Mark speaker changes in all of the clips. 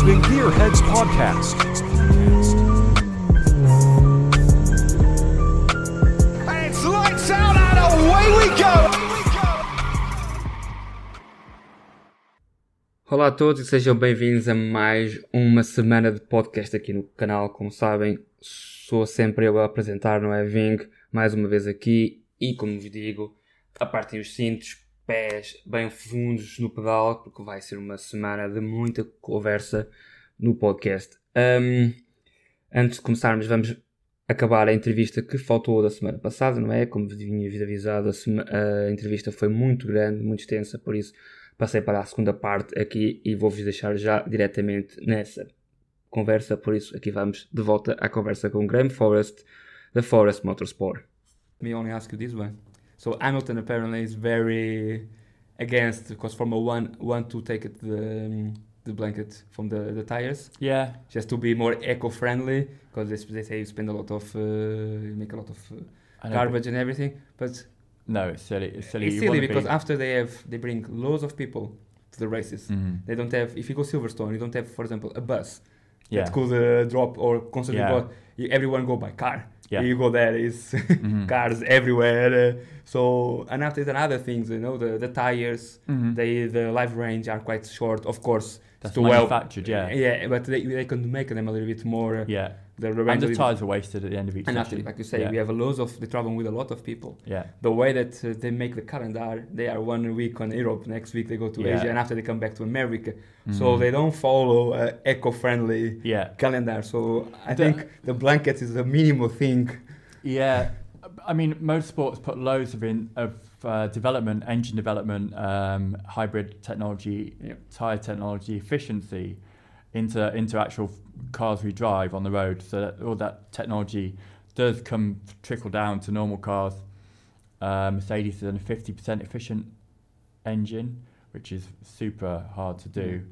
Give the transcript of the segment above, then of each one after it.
Speaker 1: Gearheads Podcast.
Speaker 2: It's lights out and away we go!
Speaker 3: Olá a todos e sejam bem-vindos a mais uma semana de podcast aqui no canal. Como sabem, sou sempre eu a apresentar, não é? Ving, mais uma vez aqui e, como vos digo, apartem os cintos, pés bem fundos no pedal, porque vai ser uma semana de muita conversa no podcast. Um, antes de começarmos, vamos acabar a entrevista que faltou da semana passada, não é? Como vos tinha avisado, a, a entrevista foi muito grande, muito extensa, por isso passei para a segunda parte aqui e vou-vos deixar já diretamente nessa conversa. Por isso, aqui vamos de volta à conversa com Graham Forrest, da Forest Motorsport. Only ask you this one. So Hamilton apparently is very against because Formula One want to take it the, um, the blanket from the, the tires
Speaker 4: Yeah,
Speaker 3: just to be more eco-friendly because they, they say you spend a lot of uh, you make a lot of uh, garbage and everything but
Speaker 4: No, it's silly. It's silly.
Speaker 3: it's silly because
Speaker 4: be-
Speaker 3: after they have they bring loads of people to the races
Speaker 4: Mhm.
Speaker 3: they don't have if you go Silverstone you don't have for example a bus
Speaker 4: Yeah.
Speaker 3: that could uh, drop or constantly
Speaker 4: Yeah.
Speaker 3: Everyone go by car
Speaker 4: Yeah.
Speaker 3: you go there is
Speaker 4: Mhm.
Speaker 3: cars everywhere uh, so and after that other things you know the, the tires
Speaker 4: Mhm.
Speaker 3: they the life range are quite short of course
Speaker 4: That's
Speaker 3: to well-
Speaker 4: manufactured. yeah.
Speaker 3: yeah but they, they can make them a little bit more
Speaker 4: Yeah.
Speaker 3: The
Speaker 4: And the tires are wasted at the end of each
Speaker 3: and actually like you say
Speaker 4: yeah.
Speaker 3: we have a loads of they travel with a lot of people
Speaker 4: yeah.
Speaker 3: the way that uh, they make the calendar, they are one week on Europe, next week they go to
Speaker 4: Yeah.
Speaker 3: Asia, and after they come back to America. So
Speaker 4: Mhm.
Speaker 3: they don't follow uh, eco-friendly
Speaker 4: Yeah.
Speaker 3: calendar. So I
Speaker 4: The-
Speaker 3: think the blankets is a minimal thing.
Speaker 4: Yeah, I mean, motorsports put loads of in of uh, development, engine development, um, hybrid technology, tire technology, efficiency into into actual cars we drive on the road. So that all that technology does come trickle down to normal cars. Uh, Mercedes is a fifty percent efficient engine, which is super hard to do.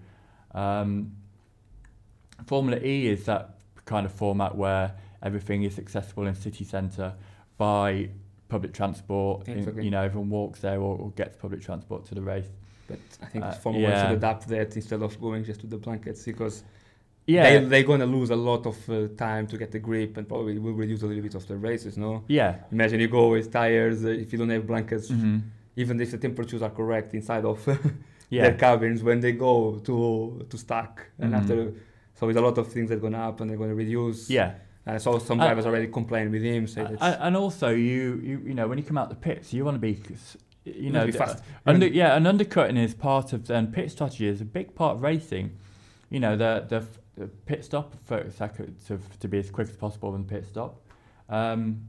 Speaker 4: Um, Formula E is that kind of format where everything is accessible in city centre by public transport. in- you know, everyone walks there or, or gets public transport to the race.
Speaker 3: But I think
Speaker 4: Uh,
Speaker 3: Formula One
Speaker 4: yeah.
Speaker 3: should adapt that instead of going just to the blankets because
Speaker 4: Yeah,
Speaker 3: they, they're going to lose a lot of uh, time to get the grip and probably will reduce a little bit of the races, no?
Speaker 4: yeah,
Speaker 3: Imagine you go with tires, uh, if you don't have blankets,
Speaker 4: hmm
Speaker 3: even if the temperatures are correct inside of
Speaker 4: yeah,
Speaker 3: their cabins when they go to to stack and
Speaker 4: Mhm.
Speaker 3: after so there's a lot of things that are gonna happen they're gonna reduce
Speaker 4: yeah.
Speaker 3: and I saw some
Speaker 4: Uh,
Speaker 3: drivers already complain with him say
Speaker 4: A-
Speaker 3: that
Speaker 4: and also, you, you you know, when you come out the pits, you want to be, you know,
Speaker 3: be
Speaker 4: d-
Speaker 3: fast.
Speaker 4: Under, yeah, and undercutting is part of and pit strategy is a big part of racing. You know, the the, the pit stop thirty seconds to to be as quick as possible the pit stop. Um,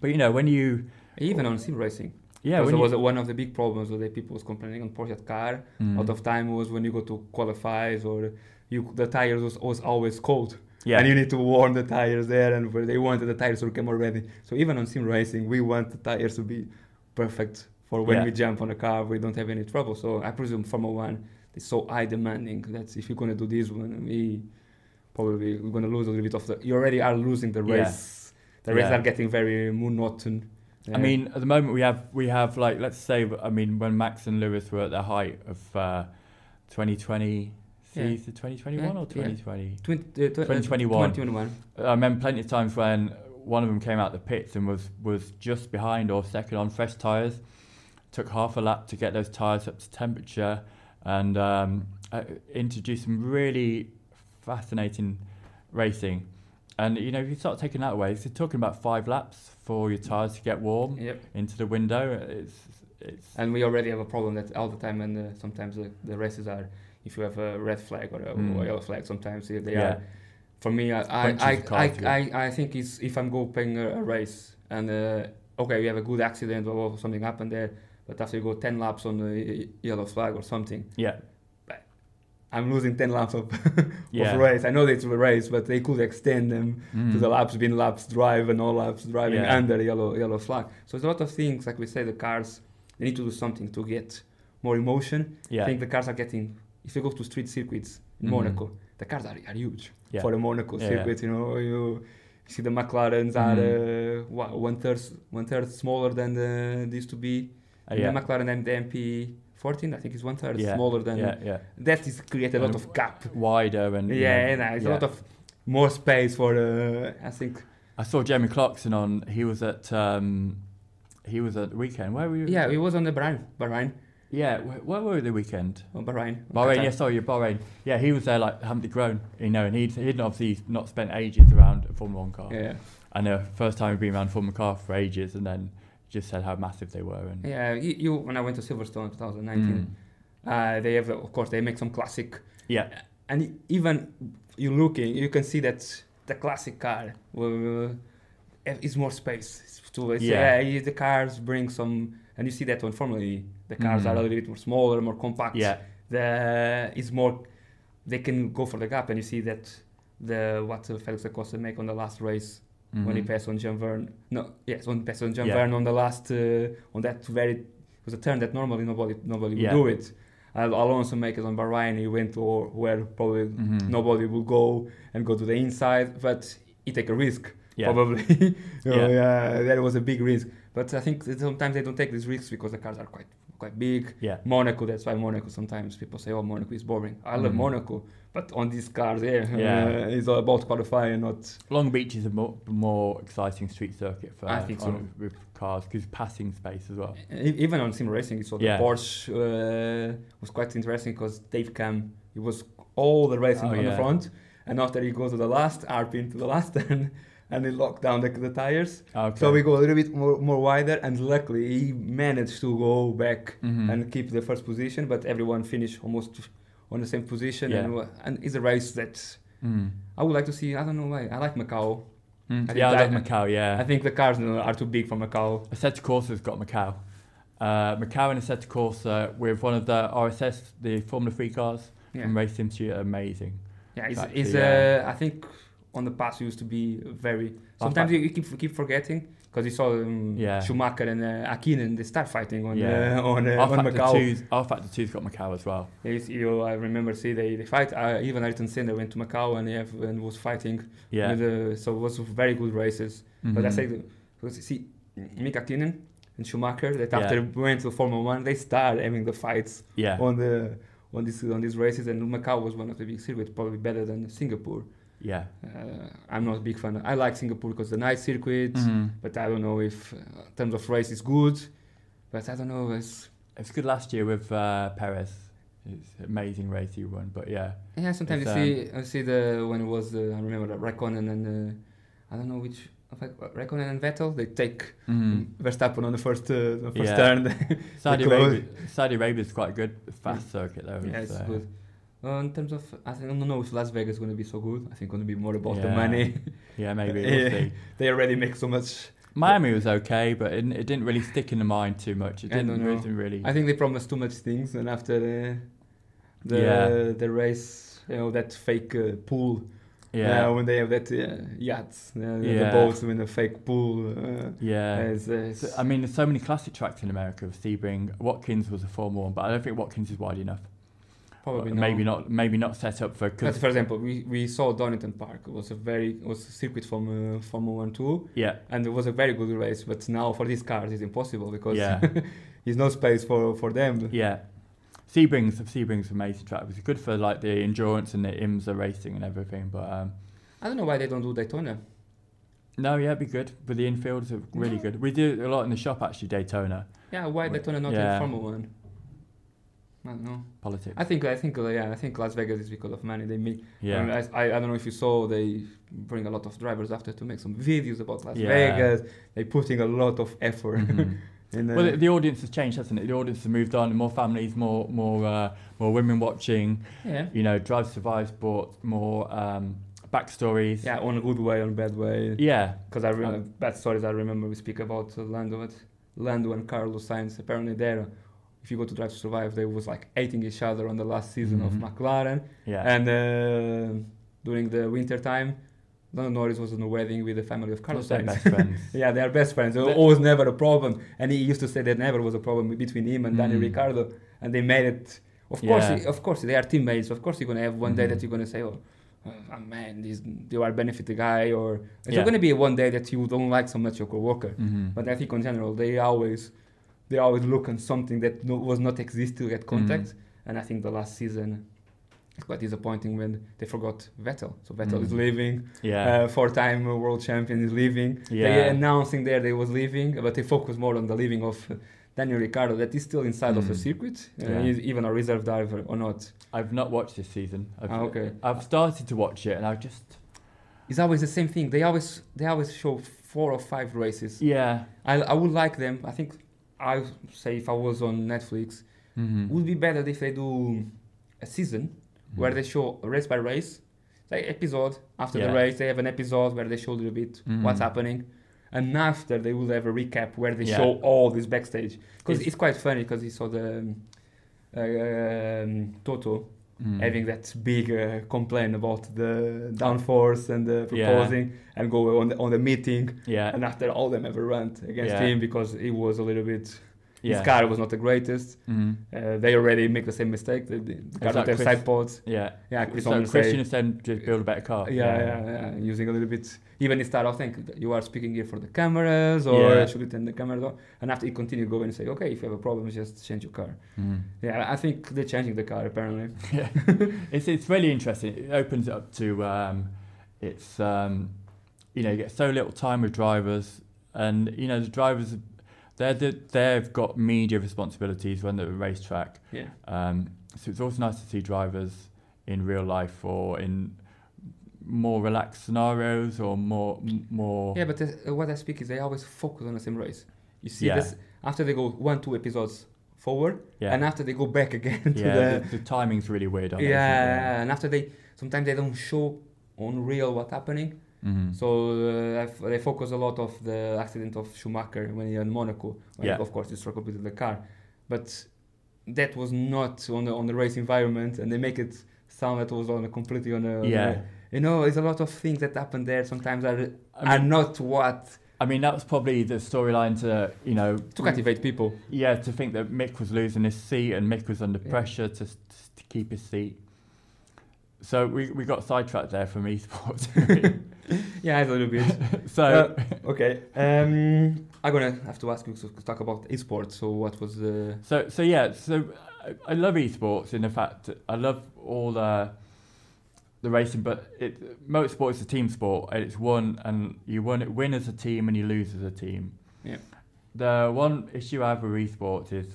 Speaker 4: but you know, when you
Speaker 3: even on sim racing
Speaker 4: yeah,
Speaker 3: because
Speaker 4: when
Speaker 3: there
Speaker 4: you,
Speaker 3: was one of the big problems that people was complaining on Porsche car
Speaker 4: Mm.
Speaker 3: a lot of time was when you go to qualifies or you the tires was, was always cold
Speaker 4: yeah,
Speaker 3: and you need to warm the tires there and where they wanted the tires to come already so even on sim racing we want the tires to be perfect for when
Speaker 4: Yeah.
Speaker 3: we jump on a car we don't have any trouble so i presume formula one is so high demanding that if you're going to do this one we probably we're going to lose a little bit of the you already are losing the
Speaker 4: Yeah.
Speaker 3: race the races
Speaker 4: Yeah.
Speaker 3: are getting very monotone
Speaker 4: I mean, at the moment we have we have like let's say I mean when Max and Lewis were at their height of uh, 2020
Speaker 3: Yeah.
Speaker 4: season 2021
Speaker 3: Yeah,
Speaker 4: or
Speaker 3: yeah.
Speaker 4: 2020.
Speaker 3: 20, uh, uh,
Speaker 4: 2021.
Speaker 3: 2021
Speaker 4: I remember plenty of times when one of them came out the pits and was was just behind or second on fresh tyres. Took half a lap to get those tyres up to temperature, and um, uh, introduced some really fascinating racing. And you know, if you start taking that away, so you're talking about five laps for your tyres to get warm
Speaker 3: yep
Speaker 4: into the window. It's it's
Speaker 3: and we already have a problem that all the time and uh, sometimes uh, the races are if you have a red flag or a,
Speaker 4: Mm.
Speaker 3: yellow flag sometimes they
Speaker 4: yeah,
Speaker 3: are for me i i I, I, I, I think it's if i'm going a, a race and uh, okay we have a good accident or something happened there but after you go 10 laps on the yellow flag or something
Speaker 4: yeah,
Speaker 3: i'm losing 10 laps of,
Speaker 4: Yeah.
Speaker 3: of race i know it's a race but they could extend them to
Speaker 4: Mm.
Speaker 3: the laps being laps drive and all laps driving
Speaker 4: Yeah.
Speaker 3: under yellow yellow flag so there's a lot of things like we say the cars they need to do something to get more emotion
Speaker 4: yeah,
Speaker 3: I think the cars are getting. If you go to street circuits in
Speaker 4: Mhm.
Speaker 3: Monaco, the cars are, are huge
Speaker 4: yeah.
Speaker 3: for a Monaco circuit. You know, you see the McLarens are uh, one third one third smaller than the, they used to be.
Speaker 4: Uh,
Speaker 3: And
Speaker 4: yeah.
Speaker 3: The McLaren and the MP 14. I think it's one third
Speaker 4: yeah,
Speaker 3: smaller than
Speaker 4: yeah, yeah,
Speaker 3: that. Is create a lot of gap.
Speaker 4: wider and you
Speaker 3: Yeah,
Speaker 4: know,
Speaker 3: yeah, it's a lot of more space for. Uh, I think.
Speaker 4: I saw Jeremy Clarkson on. He was at. Um, he was at the weekend. Where were you?
Speaker 3: Yeah, he was on the Bahrain. Bahrain.
Speaker 4: Yeah. Where, where were the weekend?
Speaker 3: Oh, Bahrain.
Speaker 4: Bahrain.
Speaker 3: Qatar.
Speaker 4: Yeah, sorry, Bahrain. Yeah, he was there like haven't grown, you know, and he'd he'd obviously not spent ages around a Formula One car.
Speaker 3: Yeah.
Speaker 4: And the first time he'd been around a Formula car for ages, and then just said how massive they were. And
Speaker 3: Yeah, you, you when I went to Silverstone 2019,
Speaker 4: Mm.
Speaker 3: uh, they have of course they make some classic,
Speaker 4: yeah,
Speaker 3: and even you looking, you can see that the classic car will uh, is more space. It's,
Speaker 4: Yeah.
Speaker 3: yeah, the cars bring some, and you see that on Formula E, the cars
Speaker 4: Mhm.
Speaker 3: are a little bit more smaller, more compact.
Speaker 4: yeah,
Speaker 3: the is more, they can go for the gap, and you see that the what Félix da Costa make on the last race when he
Speaker 4: Mhm.
Speaker 3: passed on Jean Vergne. No, yes, when he passed on Jean
Speaker 4: Yeah.
Speaker 3: Vergne on the last uh, on that very it was a turn that normally nobody nobody
Speaker 4: Yeah.
Speaker 3: would do it. Al- Alonso make it on Bahrain. He went to where probably
Speaker 4: Mhm.
Speaker 3: nobody will go and go to the inside, but he take a risk
Speaker 4: Yeah.
Speaker 3: probably.
Speaker 4: Yeah.
Speaker 3: yeah, that was a big risk. But I think that sometimes they don't take these risks because the cars are quite quite big.
Speaker 4: Yeah.
Speaker 3: Monaco, that's why Monaco. Sometimes people say, "Oh, Monaco is boring." I love
Speaker 4: Mhm.
Speaker 3: Monaco, but on these cars, yeah,
Speaker 4: Yeah.
Speaker 3: uh, it's all about qualifying, not
Speaker 4: Long Beach is a more, more exciting street circuit for
Speaker 3: I think so.
Speaker 4: on- with cars because passing space as well.
Speaker 3: E- even on sim racing, you saw the Porsche uh, was quite interesting because Dave Cam, he was all the racing
Speaker 4: Oh,
Speaker 3: on the front, and after he goes to the last RP to the last turn, and he locked down the, the tires.
Speaker 4: Okay.
Speaker 3: So we go a little bit more, more wider, and luckily he managed to go back
Speaker 4: Mhm.
Speaker 3: and keep the first position, but everyone finished almost on the same position,
Speaker 4: Yeah.
Speaker 3: and and it's a race that
Speaker 4: Mm.
Speaker 3: I would like to see. I don't know why. I like Macau.
Speaker 4: Mm.
Speaker 3: I
Speaker 4: Yeah, I
Speaker 3: like
Speaker 4: Macau. Yeah,
Speaker 3: I think the cars are too big for Macau.
Speaker 4: Assetto Corsa's got Macau. Uh, Macau and Assetto Corsa with one of the RSS, the Formula 3 cars
Speaker 3: Yeah.
Speaker 4: from Race Sim Studio, amazing.
Speaker 3: Yeah, it's,
Speaker 4: Actually,
Speaker 3: it's
Speaker 4: yeah.
Speaker 3: uh, I think on the past used to be very. Sometimes you, you keep keep forgetting because you saw um,
Speaker 4: Yeah.
Speaker 3: Schumacher and uh, Häkkinen they start fighting on
Speaker 4: Yeah.
Speaker 3: uh, on, uh, on Macau.
Speaker 4: 2's, rFactor 2's got Macau as well.
Speaker 3: Yes, you, I remember see they, they fight. Uh, even Ayrton Senna went to Macau and, have, and was fighting.
Speaker 4: Yeah.
Speaker 3: With, uh, so it was very good races. But I
Speaker 4: Mhm.
Speaker 3: say because see Mika Häkkinen and Schumacher that
Speaker 4: Yeah.
Speaker 3: after went to Formula One they start having the fights
Speaker 4: Yeah.
Speaker 3: on the on these on these races and Macau was one of the big circuits probably better than Singapore.
Speaker 4: Yeah.
Speaker 3: Uh, I'm not a big fan. I like Singapore because the night circuit,
Speaker 4: Mhm.
Speaker 3: but I don't know if uh, in terms of race is good. But I don't know. It's,
Speaker 4: It was good last year with uh, Perez. It's amazing race he won, but yeah.
Speaker 3: yeah, sometimes
Speaker 4: It's,
Speaker 3: you see I see the when it was uh, I remember the Raikkonen and uh, I don't know which Raikkonen and Vettel they take
Speaker 4: Mhm.
Speaker 3: Verstappen on the first uh, the first
Speaker 4: Yeah.
Speaker 3: turn.
Speaker 4: Saudi. Arabia, Saudi Arabia's quite a good fast circuit though.
Speaker 3: yeah, it's
Speaker 4: uh,
Speaker 3: good. Uh, in terms of, I I don't know if Las Vegas is going to be so good. I think going to be more about the money.
Speaker 4: Yeah, maybe we'll see.
Speaker 3: they already make so much.
Speaker 4: Miami was okay, but it, it didn't really stick in the mind too much. It
Speaker 3: I
Speaker 4: didn't,
Speaker 3: know.
Speaker 4: it didn't really.
Speaker 3: I think they promised too much things, and after the the
Speaker 4: Yeah.
Speaker 3: the race, you know that fake uh, pool.
Speaker 4: yeah,
Speaker 3: Uh, when they have that uh, yachts, uh, the
Speaker 4: Yeah.
Speaker 3: boats with a fake pool. Uh,
Speaker 4: yeah. So, I mean, there's so many classic tracks in America with Sebring. Watkins was a Formula One, but I don't think Watkins is wide enough.
Speaker 3: Probably
Speaker 4: Uh,
Speaker 3: no.
Speaker 4: maybe not. Maybe not set up for.
Speaker 3: But
Speaker 4: Cause,
Speaker 3: for example, we, we saw Donington Park. It was a very it was a circuit from uh, Formula One too,
Speaker 4: yeah,
Speaker 3: and it was a very good race. But now for these cars, it's impossible because
Speaker 4: Yeah.
Speaker 3: there's no space for for them.
Speaker 4: yeah. Sebring's Sebring's amazing track. It was good for like the endurance and the IMSA racing and everything. But um,
Speaker 3: I don't know why they don't do Daytona.
Speaker 4: no, yeah, it'd be good. But the infields are really good. We do a lot in the shop actually. Daytona
Speaker 3: Yeah, why Daytona not
Speaker 4: yeah.
Speaker 3: in Formula One? I don't know.
Speaker 4: politics.
Speaker 3: I think I think uh, yeah I think Las Vegas is because of money. They make.
Speaker 4: yeah,
Speaker 3: I, mean, I, I don't know if you saw they bring a lot of drivers after to make some videos about Las
Speaker 4: Yeah.
Speaker 3: Vegas. They putting a lot of effort.
Speaker 4: Mhm.
Speaker 3: in, uh,
Speaker 4: Well, the, the audience has changed, hasn't it? The audience has moved on. More families, more more uh, more women watching.
Speaker 3: yeah.
Speaker 4: You know, Drive to Survive sport, more um, backstories.
Speaker 3: Yeah, on a good way, on a bad way.
Speaker 4: Yeah.
Speaker 3: Because I re-
Speaker 4: Um,
Speaker 3: bad stories I remember we speak about uh, Lando, but Lando and Carlos Sainz. Apparently, there, if you go to Drive to Survive, they was like hating each other on the last season of
Speaker 4: Mhm.
Speaker 3: McLaren.
Speaker 4: Yeah.
Speaker 3: And uh, during the winter time, Lando Norris was on a wedding with the family of Carlos Sainz.
Speaker 4: best friends.
Speaker 3: yeah, they are best friends. There was never a problem. And he used to say that never was a problem between him and Danny Ricciardo, And they made it. Of course,
Speaker 4: Yeah.
Speaker 3: he- of course, they are teammates. Of course, you're gonna have one day
Speaker 4: Mhm.
Speaker 3: that you're gonna say, "Oh, uh, man, this, you are benefit the guy," or it's
Speaker 4: Yeah.
Speaker 3: gonna be one day that you don't like so much your coworker.
Speaker 4: Mhm.
Speaker 3: But I think in general, they always they always look on something that no, was not exist to get contact.
Speaker 4: Mm.
Speaker 3: And I think the last season it's quite disappointing when they forgot Vettel. So Vettel is
Speaker 4: Mm.
Speaker 3: leaving.
Speaker 4: Yeah.
Speaker 3: Uh, four-time world champion is leaving.
Speaker 4: Yeah.
Speaker 3: They announcing there they was leaving, but they focus more on the leaving of Daniel Ricciardo that is still inside of the
Speaker 4: Mm.
Speaker 3: circuit, uh,
Speaker 4: Yeah.
Speaker 3: he's even a reserve driver or not.
Speaker 4: I've not watched this season. I've,
Speaker 3: Ah, okay.
Speaker 4: I've started to watch it, and I just
Speaker 3: It's always the same thing. They always they always show four or five races.
Speaker 4: yeah.
Speaker 3: I I would like them. I think I say if I was on Netflix,
Speaker 4: Mm-hmm.
Speaker 3: would be better if they do a season where they show race by race, like episode after the race. They have an episode where they show a little bit what's
Speaker 4: Mhm.
Speaker 3: happening, and after they will have a recap where they
Speaker 4: Yeah.
Speaker 3: show all this backstage. Because
Speaker 4: It's-
Speaker 3: it's, quite funny because he saw the um, um, Toto
Speaker 4: Mm.
Speaker 3: having that big uh, complaint about the downforce and the
Speaker 4: Yeah.
Speaker 3: proposing and go on the, on the meeting
Speaker 4: yeah.
Speaker 3: and after all them ever rant against
Speaker 4: Yeah.
Speaker 3: him because he was a little bit
Speaker 4: yeah.
Speaker 3: his car was not the greatest
Speaker 4: Mhm.
Speaker 3: uh, they already make the same mistake the, the car
Speaker 4: that
Speaker 3: don't have
Speaker 4: Chris-
Speaker 3: side pods
Speaker 4: Yeah.
Speaker 3: yeah Chris
Speaker 4: so Christian then just build a better car.
Speaker 3: yeah, yeah, yeah, using a little bit. Even he started, I think you are speaking here for the cameras, or
Speaker 4: Yeah.
Speaker 3: should it turn the camera on? And after he continued going and say, okay, if you have a problem, just change your car.
Speaker 4: Mhm.
Speaker 3: Yeah, I think they're changing the car apparently.
Speaker 4: yeah. it's it's really interesting. It opens it up to um, it's um, you know you get so little time with drivers, and you know the drivers they're the, they've got media responsibilities when they're at a racetrack.
Speaker 3: Yeah,
Speaker 4: Um, so it's also nice to see drivers in real life or in more relaxed scenarios or more m- more.
Speaker 3: yeah, but uh, what I speak is they always focus on the same race. You see
Speaker 4: Yeah.
Speaker 3: this after they go one, two episodes forward,
Speaker 4: yeah.
Speaker 3: and after they go back again to
Speaker 4: yeah,
Speaker 3: the
Speaker 4: the, timing's really weird on
Speaker 3: yeah,
Speaker 4: it?
Speaker 3: and after they sometimes they don't show on real what's happening.
Speaker 4: Mhm.
Speaker 3: So uh, they focus a lot of the accident of Schumacher when he in Monaco. When
Speaker 4: Yeah.
Speaker 3: Of course, he struck completely the car, but that was not on the on the race environment, and they make it sound that it was on a completely on a on
Speaker 4: Yeah.
Speaker 3: a- you know, there's a lot of things that happen there. Sometimes are
Speaker 4: I
Speaker 3: are
Speaker 4: mean-
Speaker 3: not what
Speaker 4: I mean, that was probably the storyline to, you know,
Speaker 3: to captivate people.
Speaker 4: yeah, to think that Mick was losing his seat and Mick was under
Speaker 3: Yeah.
Speaker 4: pressure to, to keep his seat. So we, we got sidetracked there from esports.
Speaker 3: Yeah, a little bit.
Speaker 4: so
Speaker 3: Uh, okay, um, I'm gonna have to ask you to talk about esports. So what was the
Speaker 4: so so yeah, so I, I love esports in the fact I love all the the racing, but it motorsport is a team sport and it's won and you win win as a team and you lose as a team.
Speaker 3: Yeah.
Speaker 4: The one issue I have with esports is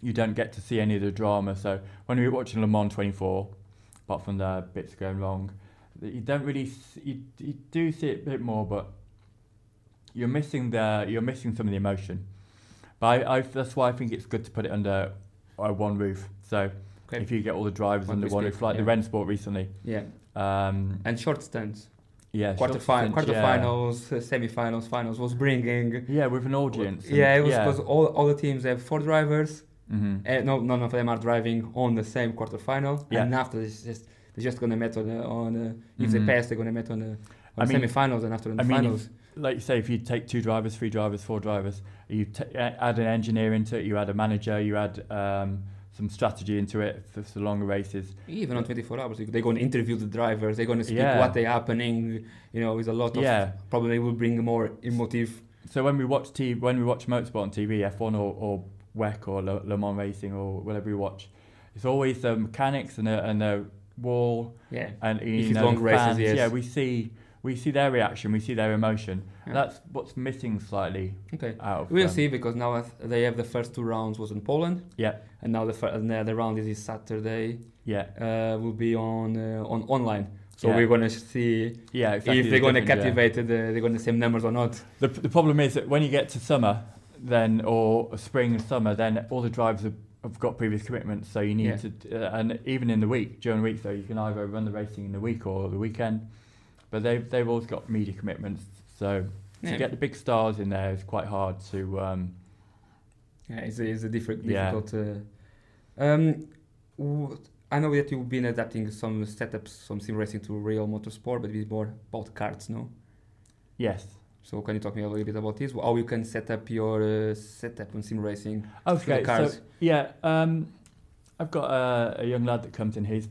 Speaker 4: you don't get to see any of the drama. So when we were watching Le Mans 24, apart from the bits going wrong, you don't really you, you do see it a bit more, but you're missing the you're missing some of the emotion. But I, I that's why I think it's good to put it under uh, one roof. So
Speaker 3: Okay.
Speaker 4: if you get all the drivers
Speaker 3: One
Speaker 4: under one roof, like the
Speaker 3: yeah.
Speaker 4: Rennsport recently,
Speaker 3: yeah
Speaker 4: um,
Speaker 3: and short stunts?
Speaker 4: yeah,
Speaker 3: quarter
Speaker 4: short
Speaker 3: fi-
Speaker 4: stints, yeah.
Speaker 3: quarterfinals, uh, semi-finals, finals was bringing.
Speaker 4: Yeah, with an audience.
Speaker 3: Yeah, it was because all, all the teams have four drivers.
Speaker 4: Mhm.
Speaker 3: Uh, no, none of them are driving on the same quarterfinal,
Speaker 4: Yeah.
Speaker 3: and after it's just they're just gonna meet on the, on the, if they
Speaker 4: Mhm.
Speaker 3: pass they're gonna meet on the, on the
Speaker 4: mean-
Speaker 3: semi-finals and after on the
Speaker 4: I mean,
Speaker 3: finals.
Speaker 4: like you say, if you take two drivers, three drivers, four drivers, you t- add an engineer into it, you add a manager, you add um, some strategy into it for the longer races.
Speaker 3: Even on 24 hours, they're going to interview the drivers. They're going to speak
Speaker 4: Yeah.
Speaker 3: what they're happening. You know, with a lot of
Speaker 4: Yeah.
Speaker 3: probably will bring more emotive.
Speaker 4: So when we watch T, when we watch motorsport on TV, F1 or, or WEC or Le, Le Mans Racing or whatever you watch, it's always the mechanics and the, and the wall
Speaker 3: Yeah,
Speaker 4: and you
Speaker 3: it's
Speaker 4: know,
Speaker 3: long
Speaker 4: the
Speaker 3: races,
Speaker 4: fans.
Speaker 3: yes.
Speaker 4: Yeah, we see we see their reaction, we see their emotion.
Speaker 3: Yeah.
Speaker 4: That's what's missing slightly
Speaker 3: okay.
Speaker 4: out of.
Speaker 3: We'll
Speaker 4: um,
Speaker 3: see because now they have the first two rounds was in Poland,
Speaker 4: Yeah,
Speaker 3: and now the fir- and the, the round is this Saturday.
Speaker 4: yeah,
Speaker 3: Uh, will be on uh, on online. So
Speaker 4: Yeah.
Speaker 3: we're gonna see
Speaker 4: yeah. Exactly
Speaker 3: if they're going to
Speaker 4: difference, yeah.
Speaker 3: the, they're going to the same numbers or not.
Speaker 4: The, the problem is that when you get to summer, then or spring and summer, then all the drivers have, have got previous commitments. So you need
Speaker 3: Yeah.
Speaker 4: to, uh, and even in the week, during the week, so you can either run the racing in the week or the weekend. But they've they've always got media commitments. So
Speaker 3: Yeah.
Speaker 4: to get the big stars in there is quite hard to. Um,
Speaker 3: Yeah, it's a, it's a different,
Speaker 4: Yeah.
Speaker 3: difficult. Uh, um, w- I know that you've been adapting some setups, some sim racing to real motorsport, but it's more about carts, no?
Speaker 4: yes.
Speaker 3: So can you talk me a little bit about this? How you can set up your uh, setup on sim racing?
Speaker 4: Okay.
Speaker 3: cars.
Speaker 4: So yeah, um, I've got a, a young lad that comes in. He's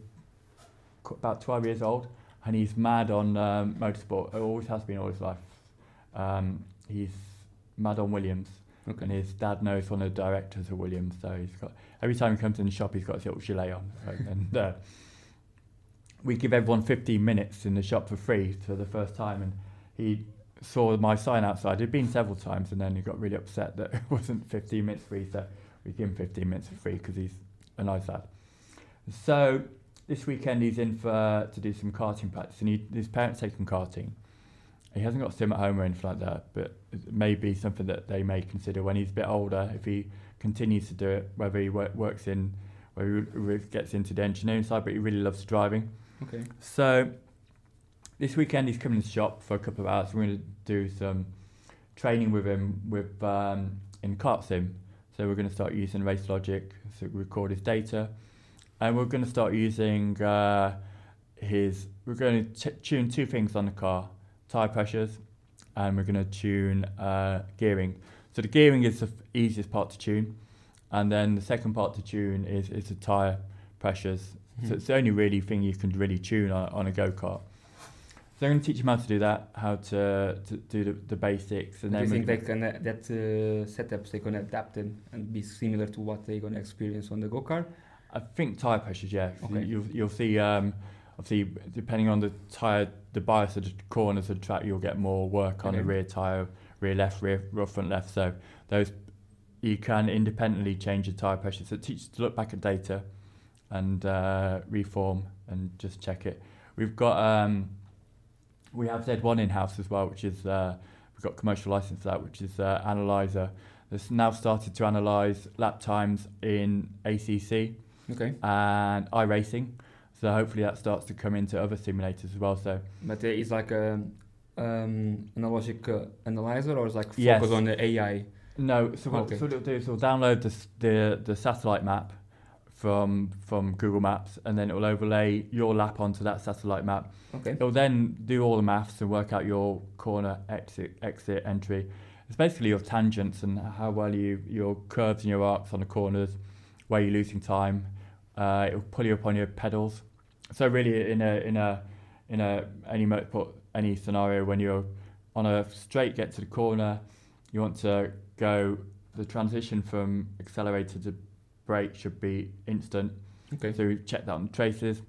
Speaker 4: about twelve years old, and he's mad on um, motorsport. Always has been all his life. Um, he's mad on Williams.
Speaker 3: Okay.
Speaker 4: And his dad knows one of the directors of Williams, so he's got every time he comes in the shop, he's got his little gilet on. So, and uh, we give everyone 15 minutes in the shop for free for the first time, and he saw my sign outside. He'd been several times, and then he got really upset that it wasn't 15 minutes free. So we give him 15 minutes for free because he's a nice lad. So this weekend he's in for to do some karting practice, and he, his parents take him karting. He hasn't got a sim at home or anything like that, but it may be something that they may consider when he's a bit older if he continues to do it, whether he wor- works in, whether he gets into the engineering side, but he really loves driving.
Speaker 3: Okay.
Speaker 4: So this weekend he's coming to the shop for a couple of hours. We're going to do some training with him with um, in kart sim. So we're going to start using Racelogic to record his data, and we're going to start using uh, his. We're going to t- tune two things on the car: tire pressures, and we're going to tune uh, gearing. So the gearing is the f- easiest part to tune, and then the second part to tune is is the tire pressures. So it's the only really thing you can really tune on, on a go kart. So I'm going to teach him how to do that, how to, to do the, the basics, and
Speaker 3: Do
Speaker 4: then
Speaker 3: you think they can uh, that uh, setups they can adapt it and be similar to what they're gonna experience on the go kart?
Speaker 4: I think tire pressures, yeah.
Speaker 3: Okay.
Speaker 4: You'll you'll see um, obviously depending on the tire, the bias of the corners of the track, you'll get more work on the rear tire, rear left, rear, rear front left. So those you can independently change the tire pressure. So it teaches to look back at data and uh, reform and just check it. We've got um, we have Z1 in house as well, which is uh, we've got commercial license for that, which is uh, analyzer. That's now started to analyze lap times in ACC
Speaker 3: Okay.
Speaker 4: and iRacing. So hopefully that starts to come into other simulators as well. So
Speaker 3: But it's like a um, analogic uh, analyzer or it's like focus
Speaker 4: Yes.
Speaker 3: on the AI.
Speaker 4: no, so what,
Speaker 3: Okay.
Speaker 4: so it'll do is it'll download the, the the satellite map from from Google Maps, and then it will overlay your lap onto that satellite map.
Speaker 3: Okay.
Speaker 4: It'll then do all the maths and work out your corner exit exit entry. It's basically your tangents and how well you your curves and your arcs on the corners, where you're losing time. Uh, it'll pull you up on your pedals. So really, in a in a in a any any scenario when you're on a straight get to the corner, you want to go the transition from accelerator to brake should be instant.
Speaker 3: Okay.
Speaker 4: So we check that on the traces,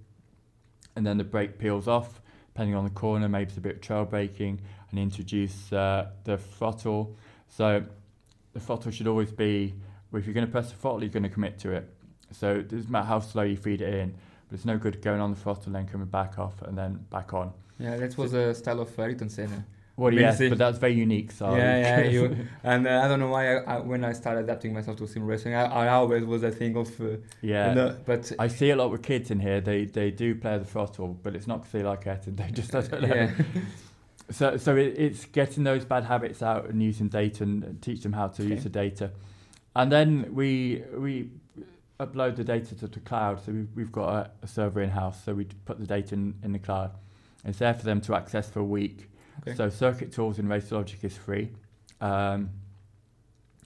Speaker 4: and then the brake peels off, depending on the corner, maybe it's a bit of trail braking, and introduce uh, the throttle. So the throttle should always be, well, if you're going to press the throttle, you're going to commit to it. So it doesn't matter how slow you feed it in, but it's no good going on the throttle and then coming back off and then back on.
Speaker 3: Yeah, that was a style of Ayrton Senna.
Speaker 4: Well, yes, but that's very unique. So
Speaker 3: yeah, yeah. You, and uh, I don't know why I, I, when I started adapting myself to sim racing, I, I always was a thing of. Uh,
Speaker 4: yeah.
Speaker 3: no, but
Speaker 4: I see a lot with kids in here. They they do play the throttle, but it's not because they like it. They just don't know.
Speaker 3: yeah.
Speaker 4: So, so it, it's getting those bad habits out and using data and teach them how to
Speaker 3: Okay.
Speaker 4: use the data, and then we we upload the data to the cloud. So we've, we've got a, a server in house. So we put the data in, in the cloud. It's there for them to access for a week.
Speaker 3: Okay.
Speaker 4: So Circuit Tools in Racelogic is free. Um,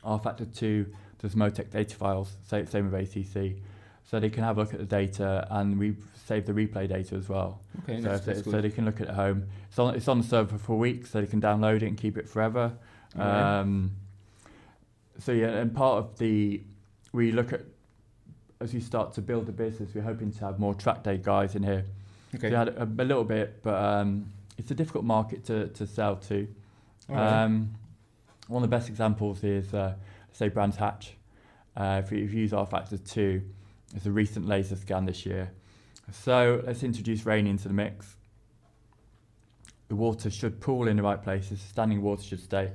Speaker 4: rFactor Two does Motec data files. Same, same with ACC. So they can have a look at the data, and we save the replay data as well.
Speaker 3: Okay,
Speaker 4: So,
Speaker 3: that's,
Speaker 4: if they,
Speaker 3: that's
Speaker 4: so they can look at it at home. It's on, it's on the server for a week, so they can download it and keep it forever.
Speaker 3: Alright.
Speaker 4: Um, so yeah, and part of the we look at as we start to build the business, we're hoping to have more track day guys in here.
Speaker 3: okay.
Speaker 4: So we had a, a little bit, but um, it's a difficult market to, to sell to. Um, one of the best examples is, uh, say, Brands Hatch. Uh, if, you, if you use rFactor 2, it's a recent laser scan this year. So let's introduce rain into the mix. The water should pool in the right places, standing water should stay,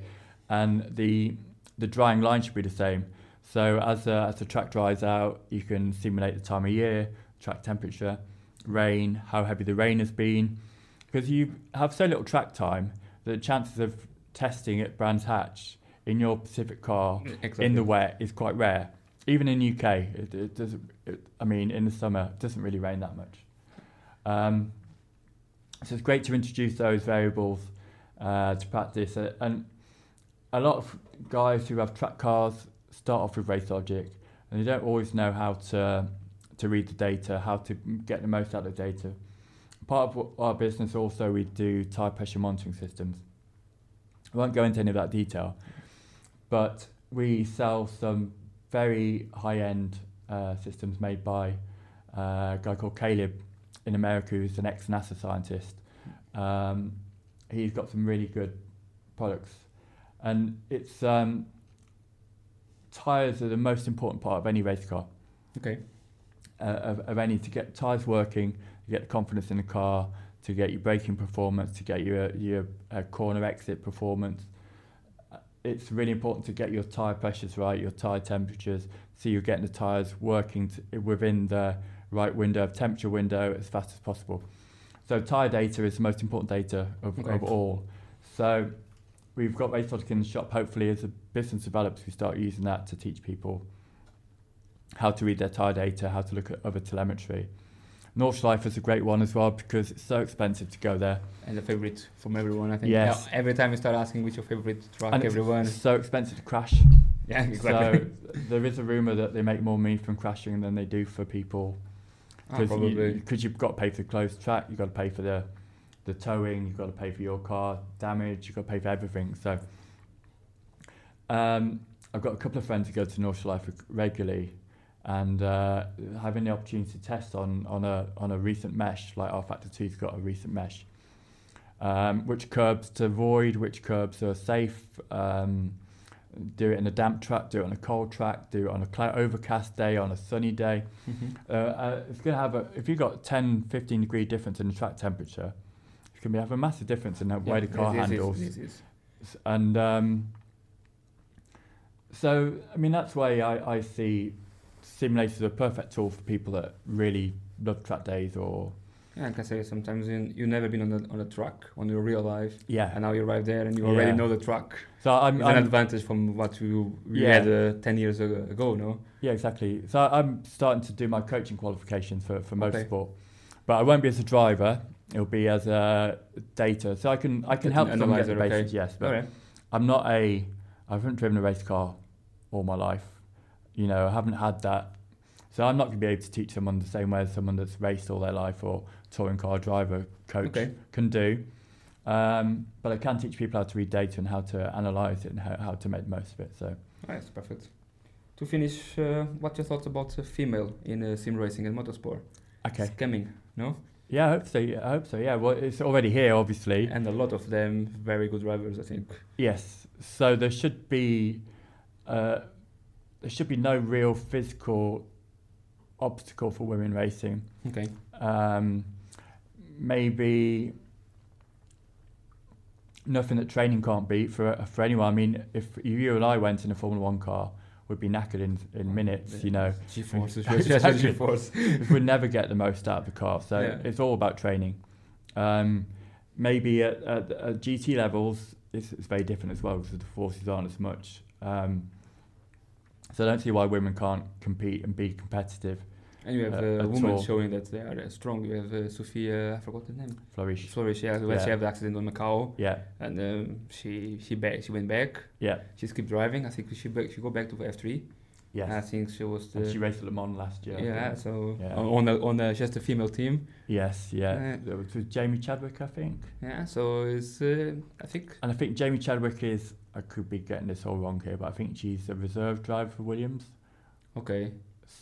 Speaker 4: and the the drying line should be the same. So as uh, as the track dries out, you can simulate the time of year, track temperature, rain, how heavy the rain has been, because you have so little track time that the chances of testing at Brands Hatch in your Pacific car
Speaker 3: exactly.
Speaker 4: in the wet is quite rare. Even in UK, it, it doesn't. It, I mean, in the summer, it doesn't really rain that much. Um, so it's great to introduce those variables uh, to practice. Uh, and a lot of guys who have track cars start off with Racelogic, and they don't always know how to to read the data, how to get the most out of the data. Part of our business also we do tire pressure monitoring systems. I won't go into any of that detail, but we sell some very high-end uh, systems made by uh, a guy called Caleb in America, who's an ex-NASA scientist. Um, he's got some really good products, and it's um, tires are the most important part of any race car.
Speaker 3: Okay.
Speaker 4: uh, of, of any to get tyres working, to get the confidence in the car, to get your braking performance, to get your your uh, corner exit performance. It's really important to get your tyre pressures right, your tyre temperatures, so you're getting the tyres working t within the right window of temperature window as fast as possible. So tyre data is the most important data of,
Speaker 3: Okay.
Speaker 4: of all. So we've got Racelogic in the shop. Hopefully, as the business develops, we start using that to teach people how to read their tyre data, how to look at other telemetry. Nordschleife is a great one as well because it's so expensive to go there.
Speaker 3: And the favorite from everyone, I think.
Speaker 4: Yes.
Speaker 3: Yeah, every time you start asking which your favorite truck,
Speaker 4: and it's so expensive to crash.
Speaker 3: Yeah, exactly.
Speaker 4: So there is a rumor that they make more money from crashing than they do for people
Speaker 3: Ah,
Speaker 4: because
Speaker 3: probably.
Speaker 4: you, cause you've got to pay for the closed track, you've got to pay for the the towing, you've got to pay for your car damage, you've got to pay for everything. So um, I've got a couple of friends who go to Nordschleife reg- regularly, and uh, having the opportunity to test on on a on a recent mesh like rFactor 2's got a recent mesh, um, which curbs to avoid, which curbs are safe. Um, do it in a damp track, do it on a cold track, do it on a cloud overcast day, on a sunny day.
Speaker 3: Mhm.
Speaker 4: Uh, uh, it's going to have a, if you've got 10, 15 degree difference in the track temperature, it's going to have a massive difference in the way the car
Speaker 3: yes,
Speaker 4: handles.
Speaker 3: yes, yes,
Speaker 4: S- And um, so, I mean, that's why I, I see simulators are a perfect tool for people that really love track days or,
Speaker 3: Yeah, I can say sometimes you you've never been on a on a truck on your real life,
Speaker 4: yeah.
Speaker 3: and now you arrive there and you already
Speaker 4: Yeah.
Speaker 3: know the truck.
Speaker 4: So I'm,
Speaker 3: It's an
Speaker 4: I'm
Speaker 3: advantage from what you we
Speaker 4: Yeah.
Speaker 3: had uh, ten years ago, ago, no?
Speaker 4: yeah, exactly. So I'm starting to do my coaching qualifications for, for
Speaker 3: Okay.
Speaker 4: motorsport. But I won't be as a driver. It'll be as a data. So I can I can
Speaker 3: An
Speaker 4: help them get the
Speaker 3: analyzer, okay.
Speaker 4: yes. But. I'm not a. I haven't driven a race car all my life. You know, I haven't had that. So I'm not going to be able to teach someone the same way as someone that's raced all their life or touring car driver coach
Speaker 3: Okay.
Speaker 4: can do. Um, but I can teach people how to read data and how to analyze it and how, how to make the most of it. So
Speaker 3: Alright, that's perfect. To finish, uh, what your thoughts about uh, female in uh, sim racing and motorsport?
Speaker 4: okay,
Speaker 3: It's coming, no?
Speaker 4: yeah, I hope so. Yeah, I hope so. Yeah, well, it's already here, obviously.
Speaker 3: And a lot of them very good drivers, I think.
Speaker 4: Yes. So there should be uh, there should be no real physical obstacle for women racing.
Speaker 3: Okay.
Speaker 4: Um, maybe nothing that training can't beat for for anyone. I mean, if you and I went in a Formula One car, we'd be knackered in in minutes. You know,
Speaker 3: G-force,
Speaker 4: Exactly.
Speaker 3: G-force.
Speaker 4: we'd never get the most out of the car. So
Speaker 3: Yeah.
Speaker 4: it's all about training. Um, maybe at, at, at GT levels, it's, it's very different as well because the forces aren't as much. Um, so I don't see why women can't compete and be competitive.
Speaker 3: And you have
Speaker 4: Uh,
Speaker 3: a woman
Speaker 4: all.
Speaker 3: showing that they are uh, strong. You have uh, Sophia, I forgot the name.
Speaker 4: Flörsch.
Speaker 3: Flörsch, yeah, when she had the accident on Macau,
Speaker 4: Yeah,
Speaker 3: and um, she she back, she went back.
Speaker 4: yeah,
Speaker 3: She kept driving. I think she back, she go back to F three.
Speaker 4: yes.
Speaker 3: I think she was the
Speaker 4: and she raced at Le Mans last year.
Speaker 3: Yeah. So
Speaker 4: Yeah.
Speaker 3: on on, a, on a, just a female team.
Speaker 4: Yes, yeah.
Speaker 3: Uh,
Speaker 4: It was with Jamie Chadwick, I think.
Speaker 3: Yeah. So it's uh, I think
Speaker 4: And I think Jamie Chadwick is, I could be getting this all wrong here, but I think she's a reserve driver for Williams.
Speaker 3: okay.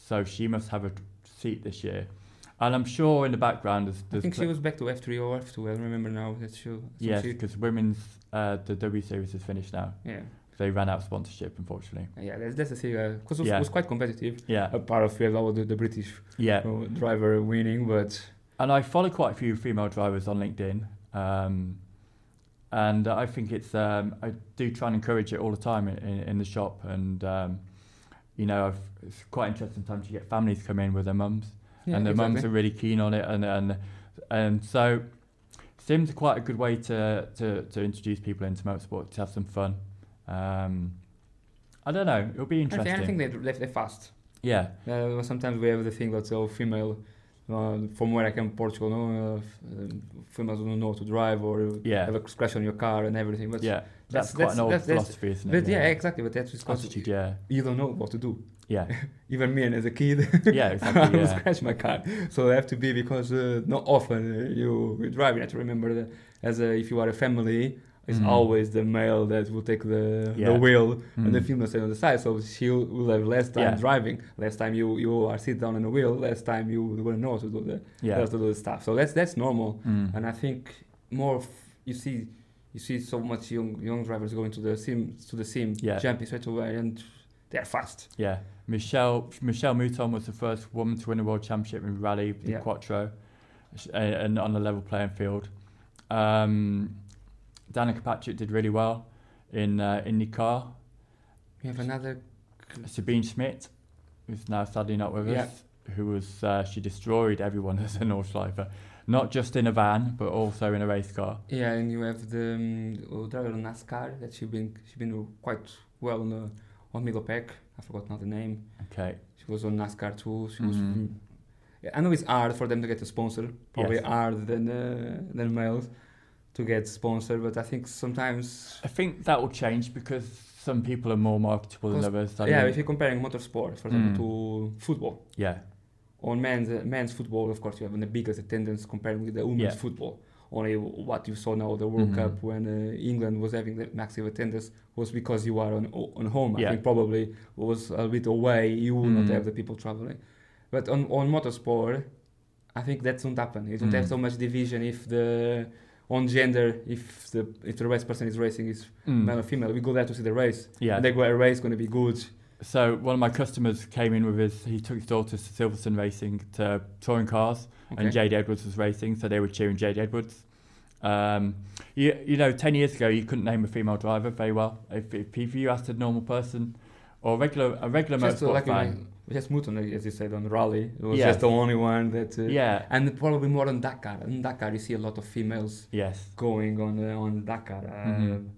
Speaker 4: So she must have a seat this year. And I'm sure in the background there's,
Speaker 3: I
Speaker 4: there's
Speaker 3: think she was back to F three or F two. I don't remember now. That she. so
Speaker 4: yes, because women's uh, the W Series is finished now.
Speaker 3: yeah.
Speaker 4: They ran out of sponsorship, unfortunately.
Speaker 3: Yeah. That's that's the thing. Because it was,
Speaker 4: Yeah.
Speaker 3: was quite competitive.
Speaker 4: Yeah,
Speaker 3: A part of we have the, the British
Speaker 4: yeah.
Speaker 3: uh, driver winning, but
Speaker 4: And I follow quite a few female drivers on LinkedIn, um, and I think it's um, I do try and encourage it all the time in, in, in the shop, and um, you know I've, it's quite interesting sometimes you get families come in with their mums,
Speaker 3: yeah,
Speaker 4: and their
Speaker 3: exactly.
Speaker 4: mums are really keen on it, and and and so Sims are quite a good way to, to, to introduce people into motorsport to have some fun. Um, I don't know, it'll be
Speaker 3: I
Speaker 4: interesting.
Speaker 3: think, I think they they're fast.
Speaker 4: yeah,
Speaker 3: Uh, sometimes we have the thing that's all female. Uh, from where I come, Portugal, no, uh, f- um, females don't know how to drive or
Speaker 4: Yeah.
Speaker 3: have a crash on your car and everything. But
Speaker 4: yeah,
Speaker 3: that's-
Speaker 4: that's, quite
Speaker 3: that's-
Speaker 4: an old
Speaker 3: that's- that's-
Speaker 4: philosophy, isn't it?
Speaker 3: but yeah, exactly. But that's because
Speaker 4: attitude. Yeah,
Speaker 3: you don't know what to do.
Speaker 4: yeah,
Speaker 3: Even me, and as a kid,
Speaker 4: yeah,
Speaker 3: I
Speaker 4: exactly.
Speaker 3: would
Speaker 4: Yeah.
Speaker 3: scratch my car. So I have to be because uh, not often uh, you you drive. You have to remember that as a, if you are a family, it's
Speaker 4: Mm.
Speaker 3: always the male that will take the
Speaker 4: Yeah.
Speaker 3: the wheel and the
Speaker 4: Mm.
Speaker 3: female stay on the side. So she will have less time
Speaker 4: Yeah.
Speaker 3: driving. Less time you you are sit down on the wheel. Less time you will know how to do the
Speaker 4: Yeah.
Speaker 3: to do the stuff. So that's that's normal.
Speaker 4: Mm.
Speaker 3: And I think more you see you see so much young young drivers going to the sim to the sim
Speaker 4: Yeah.
Speaker 3: jumping straight away and they're fast.
Speaker 4: Yeah, Michelle Michèle Mouton was the first woman to win a world championship in rally, the quattro, uh, and on a level playing field. Um, Danica Patrick did really well in uh, IndyCar.
Speaker 3: We have another
Speaker 4: Sabine Schmitz, who's now sadly not with
Speaker 3: Yeah.
Speaker 4: us, who was uh, she destroyed everyone as a Nordschleifer, not just in a van but also in a race car.
Speaker 3: yeah, and you have the um, driver on NASCAR that she been she been quite well on the on middle pack. I forgot now the name.
Speaker 4: Okay,
Speaker 3: She was on NASCAR too. She was.
Speaker 4: Mhm.
Speaker 3: mm, Yeah, I know it's hard for them to get a sponsor. Probably
Speaker 4: Yes.
Speaker 3: harder than uh, than males to get sponsored, but I think sometimes.
Speaker 4: I think that will change because some people are more marketable than others.
Speaker 3: Yeah, if you're comparing motorsport, for example,
Speaker 4: Mm.
Speaker 3: to football.
Speaker 4: yeah,
Speaker 3: On men's uh, men's football, of course, you have the biggest attendance compared with the women's
Speaker 4: Yeah.
Speaker 3: football. Only what you saw now the World
Speaker 4: Mhm.
Speaker 3: Cup when uh, England was having the massive attendance was because you are on on home.
Speaker 4: Yeah.
Speaker 3: I think probably was a bit away. You will not
Speaker 4: Mm.
Speaker 3: have the people traveling. But on on motorsport, I think that won't happen. You don't have
Speaker 4: Mm.
Speaker 3: so much division if the on gender if the if the race person is racing is
Speaker 4: Mm.
Speaker 3: male or female. We go there to see the race.
Speaker 4: yeah.
Speaker 3: And they go a race going to be good.
Speaker 4: So one of my customers came in with his. He took his daughter to Silverstone racing to touring cars, and Jade Edwards was racing, so they were cheering Jade Edwards. Um, you, you know, ten years ago, you couldn't name a female driver very well. If, if, if you asked a normal person or a regular a regular
Speaker 3: Just
Speaker 4: motorsport
Speaker 3: like
Speaker 4: fan,
Speaker 3: just Mouton, as you said on the rally, it was
Speaker 4: Yeah.
Speaker 3: just the only one that. Uh,
Speaker 4: yeah,
Speaker 3: And probably more on Dakar. In Dakar, you see a lot of females
Speaker 4: yes,
Speaker 3: going on uh, on Dakar. Uh,
Speaker 4: Mhm.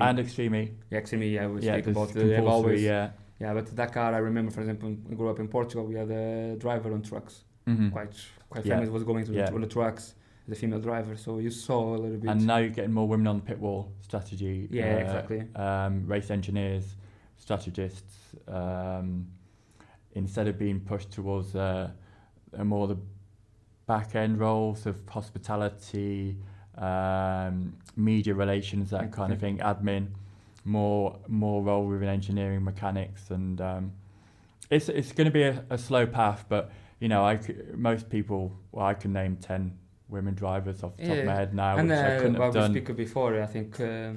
Speaker 4: And Extreme E.
Speaker 3: yeah, actually, yeah, we
Speaker 4: Yeah,
Speaker 3: speak about
Speaker 4: compulsory,
Speaker 3: always.
Speaker 4: yeah.
Speaker 3: Yeah, but Dakar, I remember, for example, I grew up in Portugal. We had a driver on trucks,
Speaker 4: Mhm.
Speaker 3: quite quite
Speaker 4: Yeah.
Speaker 3: famous. Was going to
Speaker 4: Yeah.
Speaker 3: the, on the trucks, the female driver. So you saw a little bit.
Speaker 4: And now you're getting more women on the pit wall strategy.
Speaker 3: Yeah,
Speaker 4: uh,
Speaker 3: exactly.
Speaker 4: Um, race engineers, strategists, um, instead of being pushed towards uh, a more the back end roles of hospitality, um, media relations, that kind of thing, admin, more more role within engineering, mechanics, and um, it's it's going to be a, a slow path, but you know, I c- most people, well, I can name ten women drivers off the top of my head now,
Speaker 3: and
Speaker 4: which I
Speaker 3: uh,
Speaker 4: couldn't
Speaker 3: what
Speaker 4: have
Speaker 3: we
Speaker 4: done.
Speaker 3: speak before, I think, uh,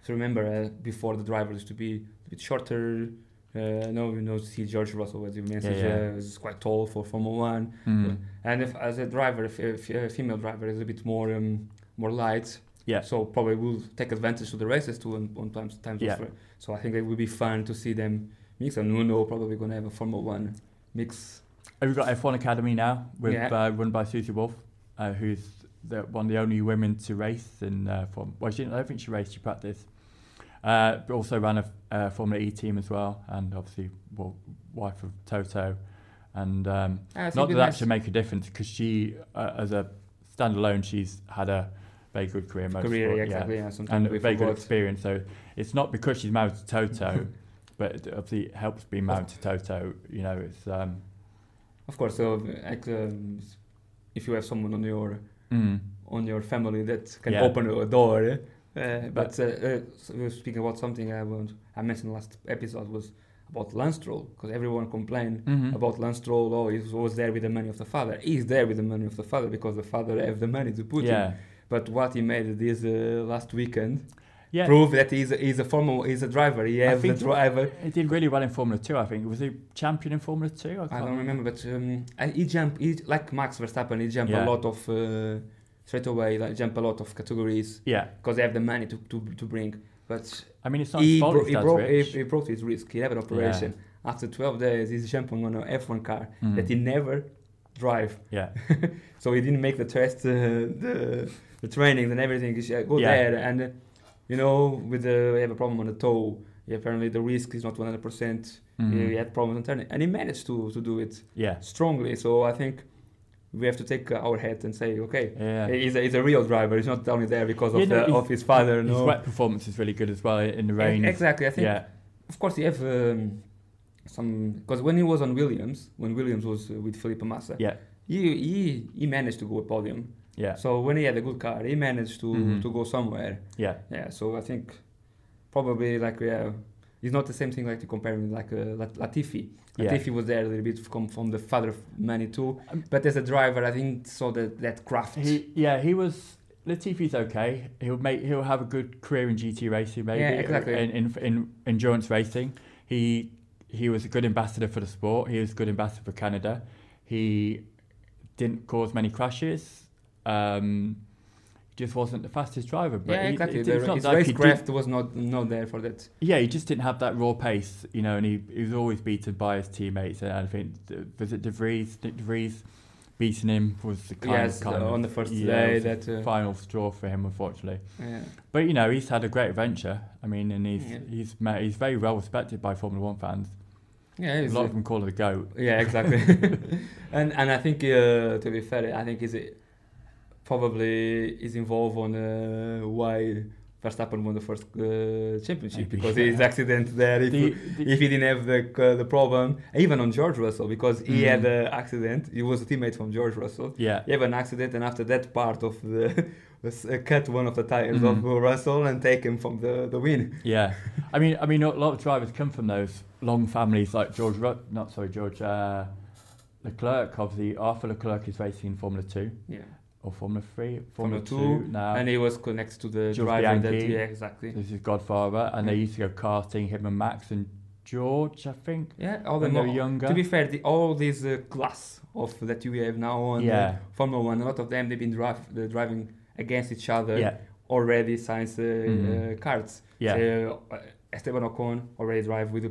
Speaker 3: if you remember, uh, before the driver used to be a bit shorter. Uh, no, you know, see George Russell, as you mentioned,
Speaker 4: Yeah, yeah.
Speaker 3: Uh, is quite tall for Formula One.
Speaker 4: Mm.
Speaker 3: And if as a driver, if, if a female driver is a bit more um, more light,
Speaker 4: Yeah.
Speaker 3: so probably will take advantage to the races too on, on times times
Speaker 4: Yeah.
Speaker 3: of So I think it would be fun to see them mix. And Nuno probably gonna have a Formula One mix.
Speaker 4: We've got F1 Academy now, with
Speaker 3: Yeah.
Speaker 4: uh, run by Susie Wolff, uh, who's the, one of the only women to race in uh, Form. Well, she didn't, I don't think she raced; she practiced. Uh, but also ran a uh, Formula E team as well, and obviously, well, wife of Toto. And um,
Speaker 3: I think
Speaker 4: not that that should make a difference because she, uh, as a standalone, she's had a very good career in motorsport.
Speaker 3: career, yeah,
Speaker 4: yeah.
Speaker 3: exactly. Yeah, sometimes
Speaker 4: and a very good experience. So it's not because she's married to Toto, but it obviously it helps being married to Toto. You know, it's um,
Speaker 3: Of course, so like, um, if you have someone on your
Speaker 4: mm,
Speaker 3: on your family that can
Speaker 4: Yeah.
Speaker 3: open a door. Uh, but uh, uh, so we were speaking about something I, I mentioned last episode was about Lance Stroll because everyone complained
Speaker 4: Mhm.
Speaker 3: about Lance Stroll. Oh, he was there with the money of the father. He's there with the money of the father because the father have the money to put
Speaker 4: yeah,
Speaker 3: him. But what he made this uh, last weekend
Speaker 4: yeah.
Speaker 3: prove that he's a, he's a former he's a driver. He has the driver.
Speaker 4: He did really well in Formula Two. I think was he champion in Formula Two?
Speaker 3: I
Speaker 4: can't
Speaker 3: don't remember, but um, he jump he, like Max Verstappen. He jump
Speaker 4: Yeah.
Speaker 3: a lot of uh, straight away. Like jump a lot of categories.
Speaker 4: Yeah,
Speaker 3: because they have the money to, to, to bring. But
Speaker 4: I mean it's not
Speaker 3: he, bro- he, broke, he, he broke his risk. He had an operation. After 12 days, he's jumping on an F1 car
Speaker 4: Mhm.
Speaker 3: that he never drive.
Speaker 4: yeah,
Speaker 3: So he didn't make the test, uh, the the trainings and everything. He said, go
Speaker 4: Yeah.
Speaker 3: there and uh, you know with the he have a problem on the toe. Apparently the risk is not 100. percent
Speaker 4: Mhm.
Speaker 3: He had problems on turning, and he managed to to do it
Speaker 4: yeah,
Speaker 3: strongly. So I think. We have to take uh, our hat and say, okay,
Speaker 4: yeah.
Speaker 3: he's, a, he's a real driver. He's not only there because
Speaker 4: Yeah,
Speaker 3: of,
Speaker 4: no,
Speaker 3: the,
Speaker 4: he's-
Speaker 3: of his father.
Speaker 4: His
Speaker 3: no.
Speaker 4: wet performance is really good as well in the rain.
Speaker 3: Exactly. I think,
Speaker 4: Yeah,
Speaker 3: of course, you have um, some because when he was on Williams, when Williams was uh, with Felipe Massa,
Speaker 4: yeah,
Speaker 3: he, he he managed to go a podium.
Speaker 4: Yeah.
Speaker 3: So when he had a good car, he managed to
Speaker 4: Mhm.
Speaker 3: to go somewhere.
Speaker 4: Yeah.
Speaker 3: Yeah. So I think probably like yeah, it's not the same thing like to compare with like uh, Lat- Latifi.
Speaker 4: Yeah.
Speaker 3: Latifi was there a little bit from from the father of many too.
Speaker 4: Um,
Speaker 3: but as a driver, I think saw that that craft.
Speaker 4: He, yeah, he was. Latifi's okay. He'll make. He'll have a good career in GT racing, maybe.
Speaker 3: Yeah, exactly.
Speaker 4: In, in, in endurance racing, he he was a good ambassador for the sport. He was a good ambassador for Canada. He didn't cause many crashes. Um, just wasn't the fastest driver. But
Speaker 3: yeah,
Speaker 4: he-
Speaker 3: exactly.
Speaker 4: it-
Speaker 3: The,
Speaker 4: it's not
Speaker 3: his racecraft was not not there for that.
Speaker 4: Yeah, he just didn't have that raw pace, you know, and he, he was always beaten by his teammates. And I think was it De Vries, Nyck De Vries beating him was the kind
Speaker 3: yes,
Speaker 4: of kind
Speaker 3: uh, on the first
Speaker 4: yeah,
Speaker 3: day that. Uh,
Speaker 4: final straw for him, unfortunately.
Speaker 3: yeah.
Speaker 4: But you know, he's had a great adventure. I mean, and he's
Speaker 3: Yeah.
Speaker 4: he's ma- he's very well respected by Formula One fans.
Speaker 3: Yeah,
Speaker 4: A lot
Speaker 3: uh,
Speaker 4: of them call him the goat.
Speaker 3: Yeah, exactly. and and I think uh, to be fair, I think he's probably is involved on uh, why Verstappen won the first uh, championship
Speaker 4: Maybe,
Speaker 3: because
Speaker 4: yeah.
Speaker 3: his accident there. If,
Speaker 4: The-
Speaker 3: he-
Speaker 4: the-
Speaker 3: if he didn't have the uh, the problem, even on George Russell because he
Speaker 4: Mhm.
Speaker 3: had an accident. He was a teammate from George Russell.
Speaker 4: yeah,
Speaker 3: He had an accident, and after that part of the uh, cut one of the tires
Speaker 4: Mhm.
Speaker 3: of Russell and take him from the the win.
Speaker 4: yeah. I mean, I mean, a lot of drivers come from those long families, like George. Ru- not sorry, George. Uh, Leclerc, obviously, Arthur Leclerc is racing in Formula Two
Speaker 3: Yeah,
Speaker 4: or Formula Three.
Speaker 3: Formula
Speaker 4: Formula,
Speaker 3: Two,
Speaker 4: now.
Speaker 3: and he was connected to the
Speaker 4: George
Speaker 3: driver. That, yeah, exactly.
Speaker 4: This is Godfather, and they
Speaker 3: Mm.
Speaker 4: used to go karting. Him and Max and George, I think.
Speaker 3: Yeah, all
Speaker 4: When
Speaker 3: the
Speaker 4: were younger.
Speaker 3: To be fair, the, all these uh, class of that you have now on uh,
Speaker 4: Yeah.
Speaker 3: Formula One, a lot of them they've been drive, driving against each other
Speaker 4: Yeah,
Speaker 3: already since uh,
Speaker 4: Mhm.
Speaker 3: uh, cards.
Speaker 4: yeah,
Speaker 3: So, uh, Esteban Ocon already drive with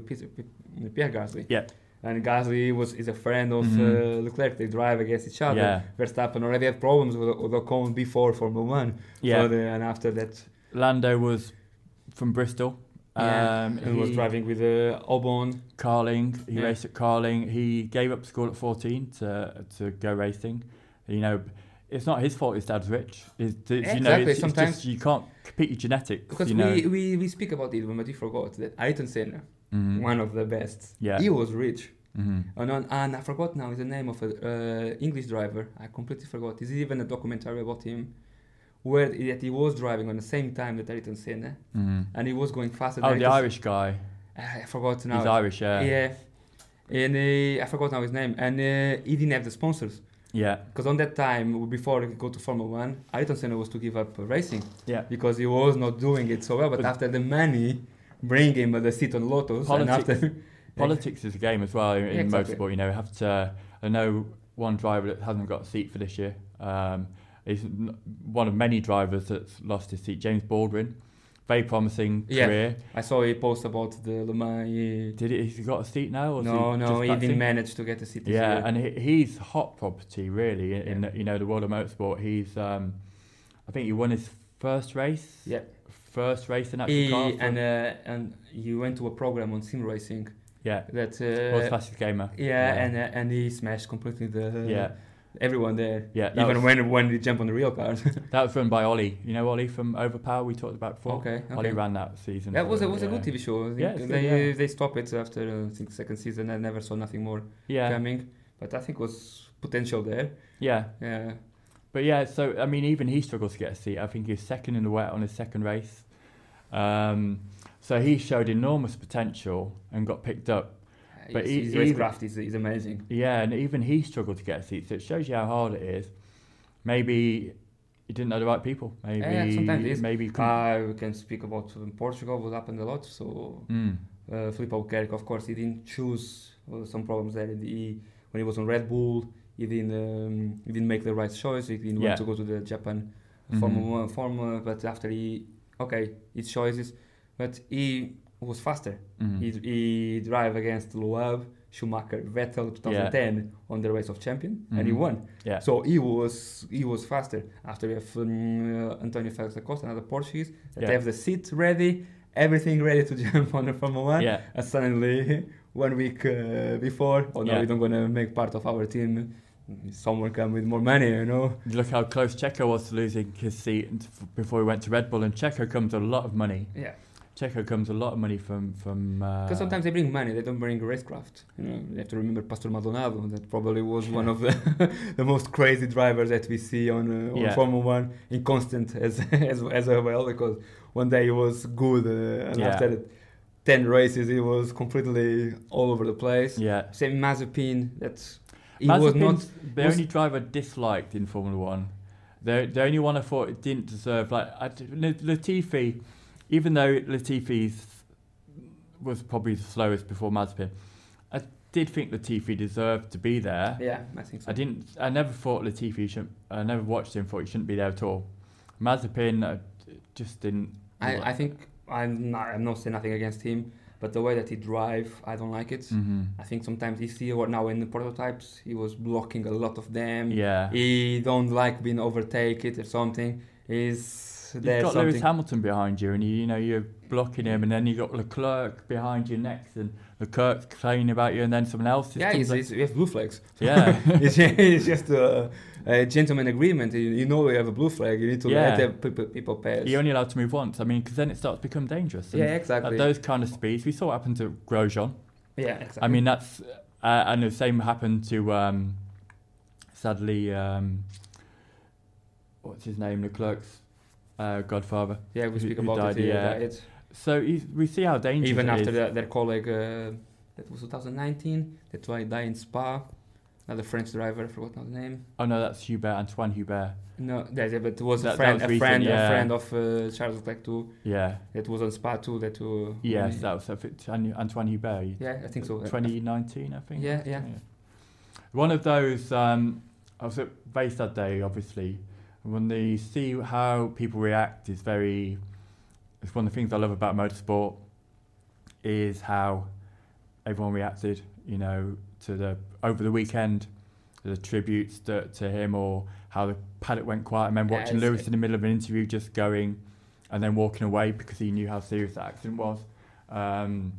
Speaker 3: Pierre Gasly.
Speaker 4: Yeah.
Speaker 3: And Gasly was is a friend of
Speaker 4: Mhm.
Speaker 3: uh, Leclerc. They drive against each other.
Speaker 4: yeah,
Speaker 3: Verstappen already had problems with, with Ocon before Formula One.
Speaker 4: yeah.
Speaker 3: The, and after that,
Speaker 4: Lando was from Bristol.
Speaker 3: yeah,
Speaker 4: Um,
Speaker 3: and was driving with uh, Albon.
Speaker 4: Carling. He
Speaker 3: Yeah.
Speaker 4: raced at Carling. He gave up school at 14 to to go racing. You know, it's not his fault his dad's rich. It's, it's, you know,
Speaker 3: Exactly,
Speaker 4: it's, it's just, you can't compete your genetics.
Speaker 3: Because
Speaker 4: you know.
Speaker 3: we, we, we speak about it, but you forgot that Ayrton Senna,
Speaker 4: Mhm.
Speaker 3: one of the best,
Speaker 4: Yeah.
Speaker 3: he was rich.
Speaker 4: Mhm.
Speaker 3: And, on, and I forgot now the name of an uh, English driver. I completely forgot. There's even a documentary about him where that he was driving on the same time that Ayrton Senna
Speaker 4: Mhm.
Speaker 3: and he was going faster
Speaker 4: Oh,
Speaker 3: than
Speaker 4: the Irish guy.
Speaker 3: I forgot now.
Speaker 4: He's Irish, yeah.
Speaker 3: Yeah. And uh, I forgot now his name. And uh, he didn't have the sponsors.
Speaker 4: Yeah.
Speaker 3: Because on that time, before he could go to Formula One, Ayrton Senna was to give up racing
Speaker 4: Yeah.
Speaker 3: because he was not doing it so well. But,
Speaker 4: But-
Speaker 3: after the money, bring him the seat on Lotus. And
Speaker 4: Politics-
Speaker 3: after,
Speaker 4: Politics is a game as well in, in
Speaker 3: Exactly.
Speaker 4: motorsport. You know, you have to. I know one driver that hasn't got a seat for this year. Um, he's one of many drivers that's lost his seat. James Baldwin, very promising
Speaker 3: Yeah.
Speaker 4: career.
Speaker 3: I saw a post about the Le Mans. he-
Speaker 4: Did he? Has he got a seat now? Or
Speaker 3: No,
Speaker 4: he
Speaker 3: no, he didn't manage to get a seat. this
Speaker 4: Yeah,
Speaker 3: year.
Speaker 4: and he, he's hot property really in, in the, you know the world of motorsport. He's um, I think he won his first race.
Speaker 3: Yeah.
Speaker 4: First race in actual car.
Speaker 3: and uh, and he went to a program on sim racing
Speaker 4: yeah,
Speaker 3: that
Speaker 4: world's
Speaker 3: uh,
Speaker 4: fastest gamer.
Speaker 3: yeah, and uh, and he smashed completely the
Speaker 4: yeah,
Speaker 3: everyone there.
Speaker 4: yeah.
Speaker 3: Even
Speaker 4: was,
Speaker 3: when when he jumped on the real cars.
Speaker 4: that was run by Ollie. You know Ollie from Overpower we talked about before.
Speaker 3: okay,
Speaker 4: Ollie ran that season.
Speaker 3: That was a,
Speaker 4: for-
Speaker 3: was a good. TV show.
Speaker 4: Yeah, good,
Speaker 3: they
Speaker 4: yeah.
Speaker 3: they stopped it after uh, I think second season. I never saw nothing more
Speaker 4: Yeah,
Speaker 3: coming, but I think was potential there.
Speaker 4: yeah.
Speaker 3: Yeah,
Speaker 4: But yeah, so I mean, even he struggled to get a seat. I think he was second in the wet on his second race. Um, so he showed enormous potential and got picked up. But
Speaker 3: his,
Speaker 4: he-
Speaker 3: his
Speaker 4: even-
Speaker 3: racecraft is, is amazing.
Speaker 4: Yeah, and even he struggled to get a seat. So it shows you how hard it is. Maybe he didn't know the right people. Maybe
Speaker 3: Yeah, sometimes it is.
Speaker 4: maybe
Speaker 3: Uh, we can speak about Portugal. What happened a lot. So
Speaker 4: Mm,
Speaker 3: uh, Filipe Albuquerque, of course, he didn't choose uh, some problems there. He, when he was on Red Bull, he didn't um, he didn't make the right choice. He didn't
Speaker 4: Yeah.
Speaker 3: want to go to the Japan
Speaker 4: Mhm.
Speaker 3: Formula One Formula. But after he okay, his choices, but he was faster.
Speaker 4: mhm.
Speaker 3: He, he drive against Loeb, Schumacher, Vettel 2010 on the race of champion, and he
Speaker 4: Mhm.
Speaker 3: won.
Speaker 4: yeah,
Speaker 3: So he was he was faster. After we have um, uh, Antonio Félix da Costa, another Portuguese, that
Speaker 4: Yeah.
Speaker 3: have the seat ready, everything ready to jump on the Formula One.
Speaker 4: yeah,
Speaker 3: And suddenly, one week uh, before, oh no,
Speaker 4: Yeah.
Speaker 3: you don't gonna make part of our team. Someone come with more money, you know.
Speaker 4: Look how close Checo was to losing his seat before he went to Red Bull. And Checo comes a lot of money.
Speaker 3: Yeah.
Speaker 4: Checo comes a lot of money from from. uh,
Speaker 3: Because sometimes they bring money, they don't bring racecraft. You know, you have to remember Pastor Maldonado. That probably was one of the the most crazy drivers that we see on uh, on
Speaker 4: Yeah.
Speaker 3: Formula One, inconstant as as as well. Because one day he was good, uh, and
Speaker 4: Yeah.
Speaker 3: after ten races he was completely all over the place.
Speaker 4: Yeah.
Speaker 3: Same Mazepin. That's he was not.
Speaker 4: The
Speaker 3: was-
Speaker 4: only driver disliked in Formula One. The the only one I thought it didn't deserve like I, d- La- Latifi, even though Latifi's was probably the slowest before Mazepin, I did think Latifi deserved to be there.
Speaker 3: Yeah, I think so.
Speaker 4: I didn't. I never thought Latifi should. I never watched him. Thought he shouldn't be there at all. Mazepin I just didn't.
Speaker 3: I, I think I'm not, I'm not saying nothing against him, but the way that he drive, I don't like it.
Speaker 4: Mhm.
Speaker 3: I think sometimes you see what now in the prototypes, he was blocking a lot of them.
Speaker 4: Yeah.
Speaker 3: He don't like being overtaken or something. He's
Speaker 4: You've got
Speaker 3: something.
Speaker 4: Lewis Hamilton behind you, and you, you know you're blocking him, and then you got Leclerc behind you next, and Leclerc's complaining about you, and then someone else. just
Speaker 3: yeah, he's, he's, he has blue flags.
Speaker 4: Yeah.
Speaker 3: it's, it's just a, a gentleman agreement. You, you know you have a blue flag. You need to
Speaker 4: Yeah.
Speaker 3: let the people, people pass.
Speaker 4: You're only allowed to move once. I mean, because then it starts to become dangerous.
Speaker 3: Yeah, exactly.
Speaker 4: At those kind of speeds, we saw what happened to Grosjean.
Speaker 3: yeah, exactly.
Speaker 4: I mean, that's uh, and the same happened to um, sadly, um, what's his name, Leclerc's uh, godfather.
Speaker 3: yeah, we speak
Speaker 4: who
Speaker 3: about
Speaker 4: died,
Speaker 3: it.
Speaker 4: yeah.
Speaker 3: Yeah,
Speaker 4: So we see how dangerous
Speaker 3: even after the, their colleague, uh, that was 2019. That's why he died in Spa. Another French driver, I forgot now the name.
Speaker 4: Oh no, that's Hubert Antoine Hubert.
Speaker 3: No, that, yeah, but it was
Speaker 4: That-
Speaker 3: a
Speaker 4: that
Speaker 3: friend,
Speaker 4: was
Speaker 3: a
Speaker 4: recent,
Speaker 3: friend,
Speaker 4: yeah.
Speaker 3: a friend of uh, Charles Leclerc too.
Speaker 4: Yeah.
Speaker 3: That was on Spa too. That uh,
Speaker 4: Yes,
Speaker 3: when
Speaker 4: that was I think, An- Antoine Hubert.
Speaker 3: yeah, I think so.
Speaker 4: 2019, I think.
Speaker 3: Yeah, yeah.
Speaker 4: One of those. Um, I was at race that day, obviously. When they see how people react is very. It's one of the things I love about motorsport. Is how everyone reacted. You know, to the over the weekend, the tributes to, to him, or how the paddock went quiet. I remember
Speaker 3: Yeah,
Speaker 4: watching
Speaker 3: it's-
Speaker 4: Lewis in the middle of an interview, just going, and then walking away because he knew how serious the accident was. Um,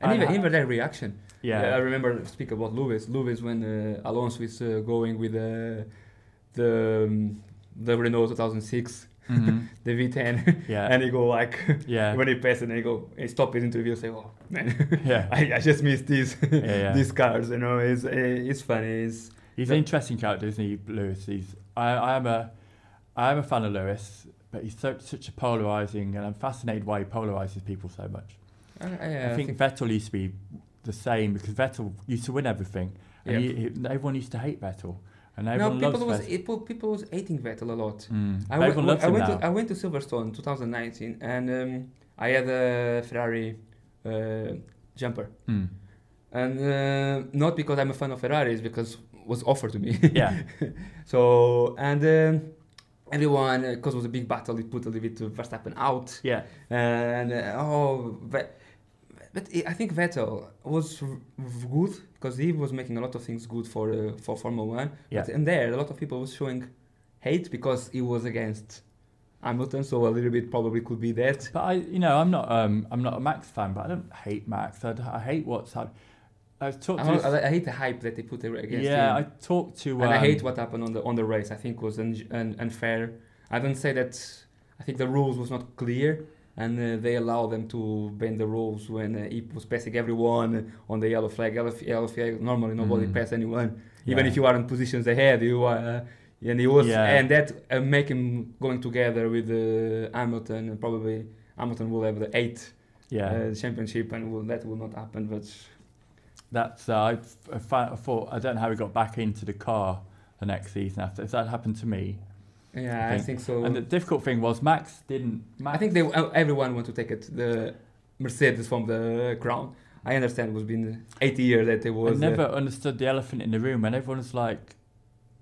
Speaker 3: And even,
Speaker 4: ha-
Speaker 3: even their reaction.
Speaker 4: yeah,
Speaker 3: I remember speak about Lewis. Lewis when uh, Alonso is uh, going with uh, the um, the Renault 2006,
Speaker 4: Mhm.
Speaker 3: the V10,
Speaker 4: yeah,
Speaker 3: and he go like
Speaker 4: yeah,
Speaker 3: when he pass and he go he stop his interview and say oh man
Speaker 4: yeah.
Speaker 3: I, I just missed these
Speaker 4: yeah.
Speaker 3: these cars you know it's it's funny it's
Speaker 4: He's an interesting character, isn't he, Lewis? He's I, I am a I am a fan of Lewis, but he's so, such a polarizing, and I'm fascinated why he polarizes people so much.
Speaker 3: I, I,
Speaker 4: I, think, Vettel used to be the same because Vettel used to win everything, and
Speaker 3: Yeah.
Speaker 4: he, he, everyone used to hate Vettel, and
Speaker 3: no people was people, people was hating Vettel a lot.
Speaker 4: Mm.
Speaker 3: I, went-
Speaker 4: loves
Speaker 3: I
Speaker 4: him
Speaker 3: went
Speaker 4: now.
Speaker 3: to I went to Silverstone 2019 and um, I had a Ferrari uh, jumper.
Speaker 4: Mm.
Speaker 3: and uh, not because I'm a fan of Ferraris because it was offered to me.
Speaker 4: Yeah,
Speaker 3: so and um, everyone because it was a big battle it put a little bit of Verstappen out.
Speaker 4: Yeah,
Speaker 3: and uh, oh but I think Vettel was good because he was making a lot of things good for uh, for Formula One.
Speaker 4: Yeah.
Speaker 3: But in there, a lot of people was showing hate because he was against Hamilton, so a little bit probably could be that.
Speaker 4: but I, you know, I'm not um I'm not a Max fan, but I don't hate Max. I, I hate what's happened. I've talked
Speaker 3: I,
Speaker 4: this-
Speaker 3: I, I hate the hype that they put against
Speaker 4: yeah, I
Speaker 3: him,
Speaker 4: talked to
Speaker 3: and I
Speaker 4: um,
Speaker 3: hate what happened on the on the race. I think was un, un, unfair. I don't say that. I think the rules was not clear, and uh, they allow them to bend the rules when uh, he was passing everyone on the yellow flag. Yellow, yellow flag. Normally, nobody
Speaker 4: Mm.
Speaker 3: pass anyone, even
Speaker 4: yeah.
Speaker 3: if you are in positions ahead. You are, uh, and he was,
Speaker 4: Yeah.
Speaker 3: and that uh, make him going together with uh, Hamilton. And probably Hamilton will have the eighth
Speaker 4: yeah.
Speaker 3: uh, championship, and will, that will not happen. But
Speaker 4: That's uh, I, f- I I thought I don't know how he got back into the car the next season after. If that happened to me,
Speaker 3: yeah,
Speaker 4: I
Speaker 3: I
Speaker 4: think-
Speaker 3: so.
Speaker 4: and the difficult thing was Max didn't. Max,
Speaker 3: I think they everyone want to take it the Mercedes from the crown. I understand it was been 80 years that it was.
Speaker 4: I never
Speaker 3: uh,
Speaker 4: understood the elephant in the room, and everyone was like,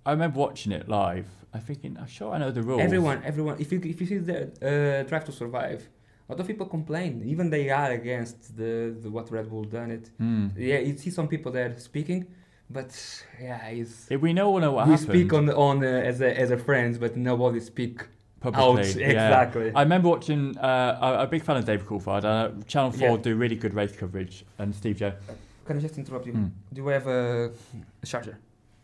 Speaker 4: I remember watching it live. I thinking, I'm sure I know the rules.
Speaker 3: everyone, everyone. If you if you see the uh, Drive to Survive, a lot of people complain. Even they are against the, the what Red Bull done it.
Speaker 4: Mm.
Speaker 3: Yeah, you see some people there speaking, but yeah, it's.
Speaker 4: If we know what
Speaker 3: we
Speaker 4: happened.
Speaker 3: speak on on uh, as a as a friends, but nobody speak
Speaker 4: publicly.
Speaker 3: out
Speaker 4: yeah.
Speaker 3: exactly.
Speaker 4: I remember watching. Uh, I'm a big fan of David Coulthard. Uh, Channel Four
Speaker 3: Yeah.
Speaker 4: do really good race coverage, and Steve Joe.
Speaker 3: Can I just interrupt you?
Speaker 4: Mm.
Speaker 3: Do we have a, a charger?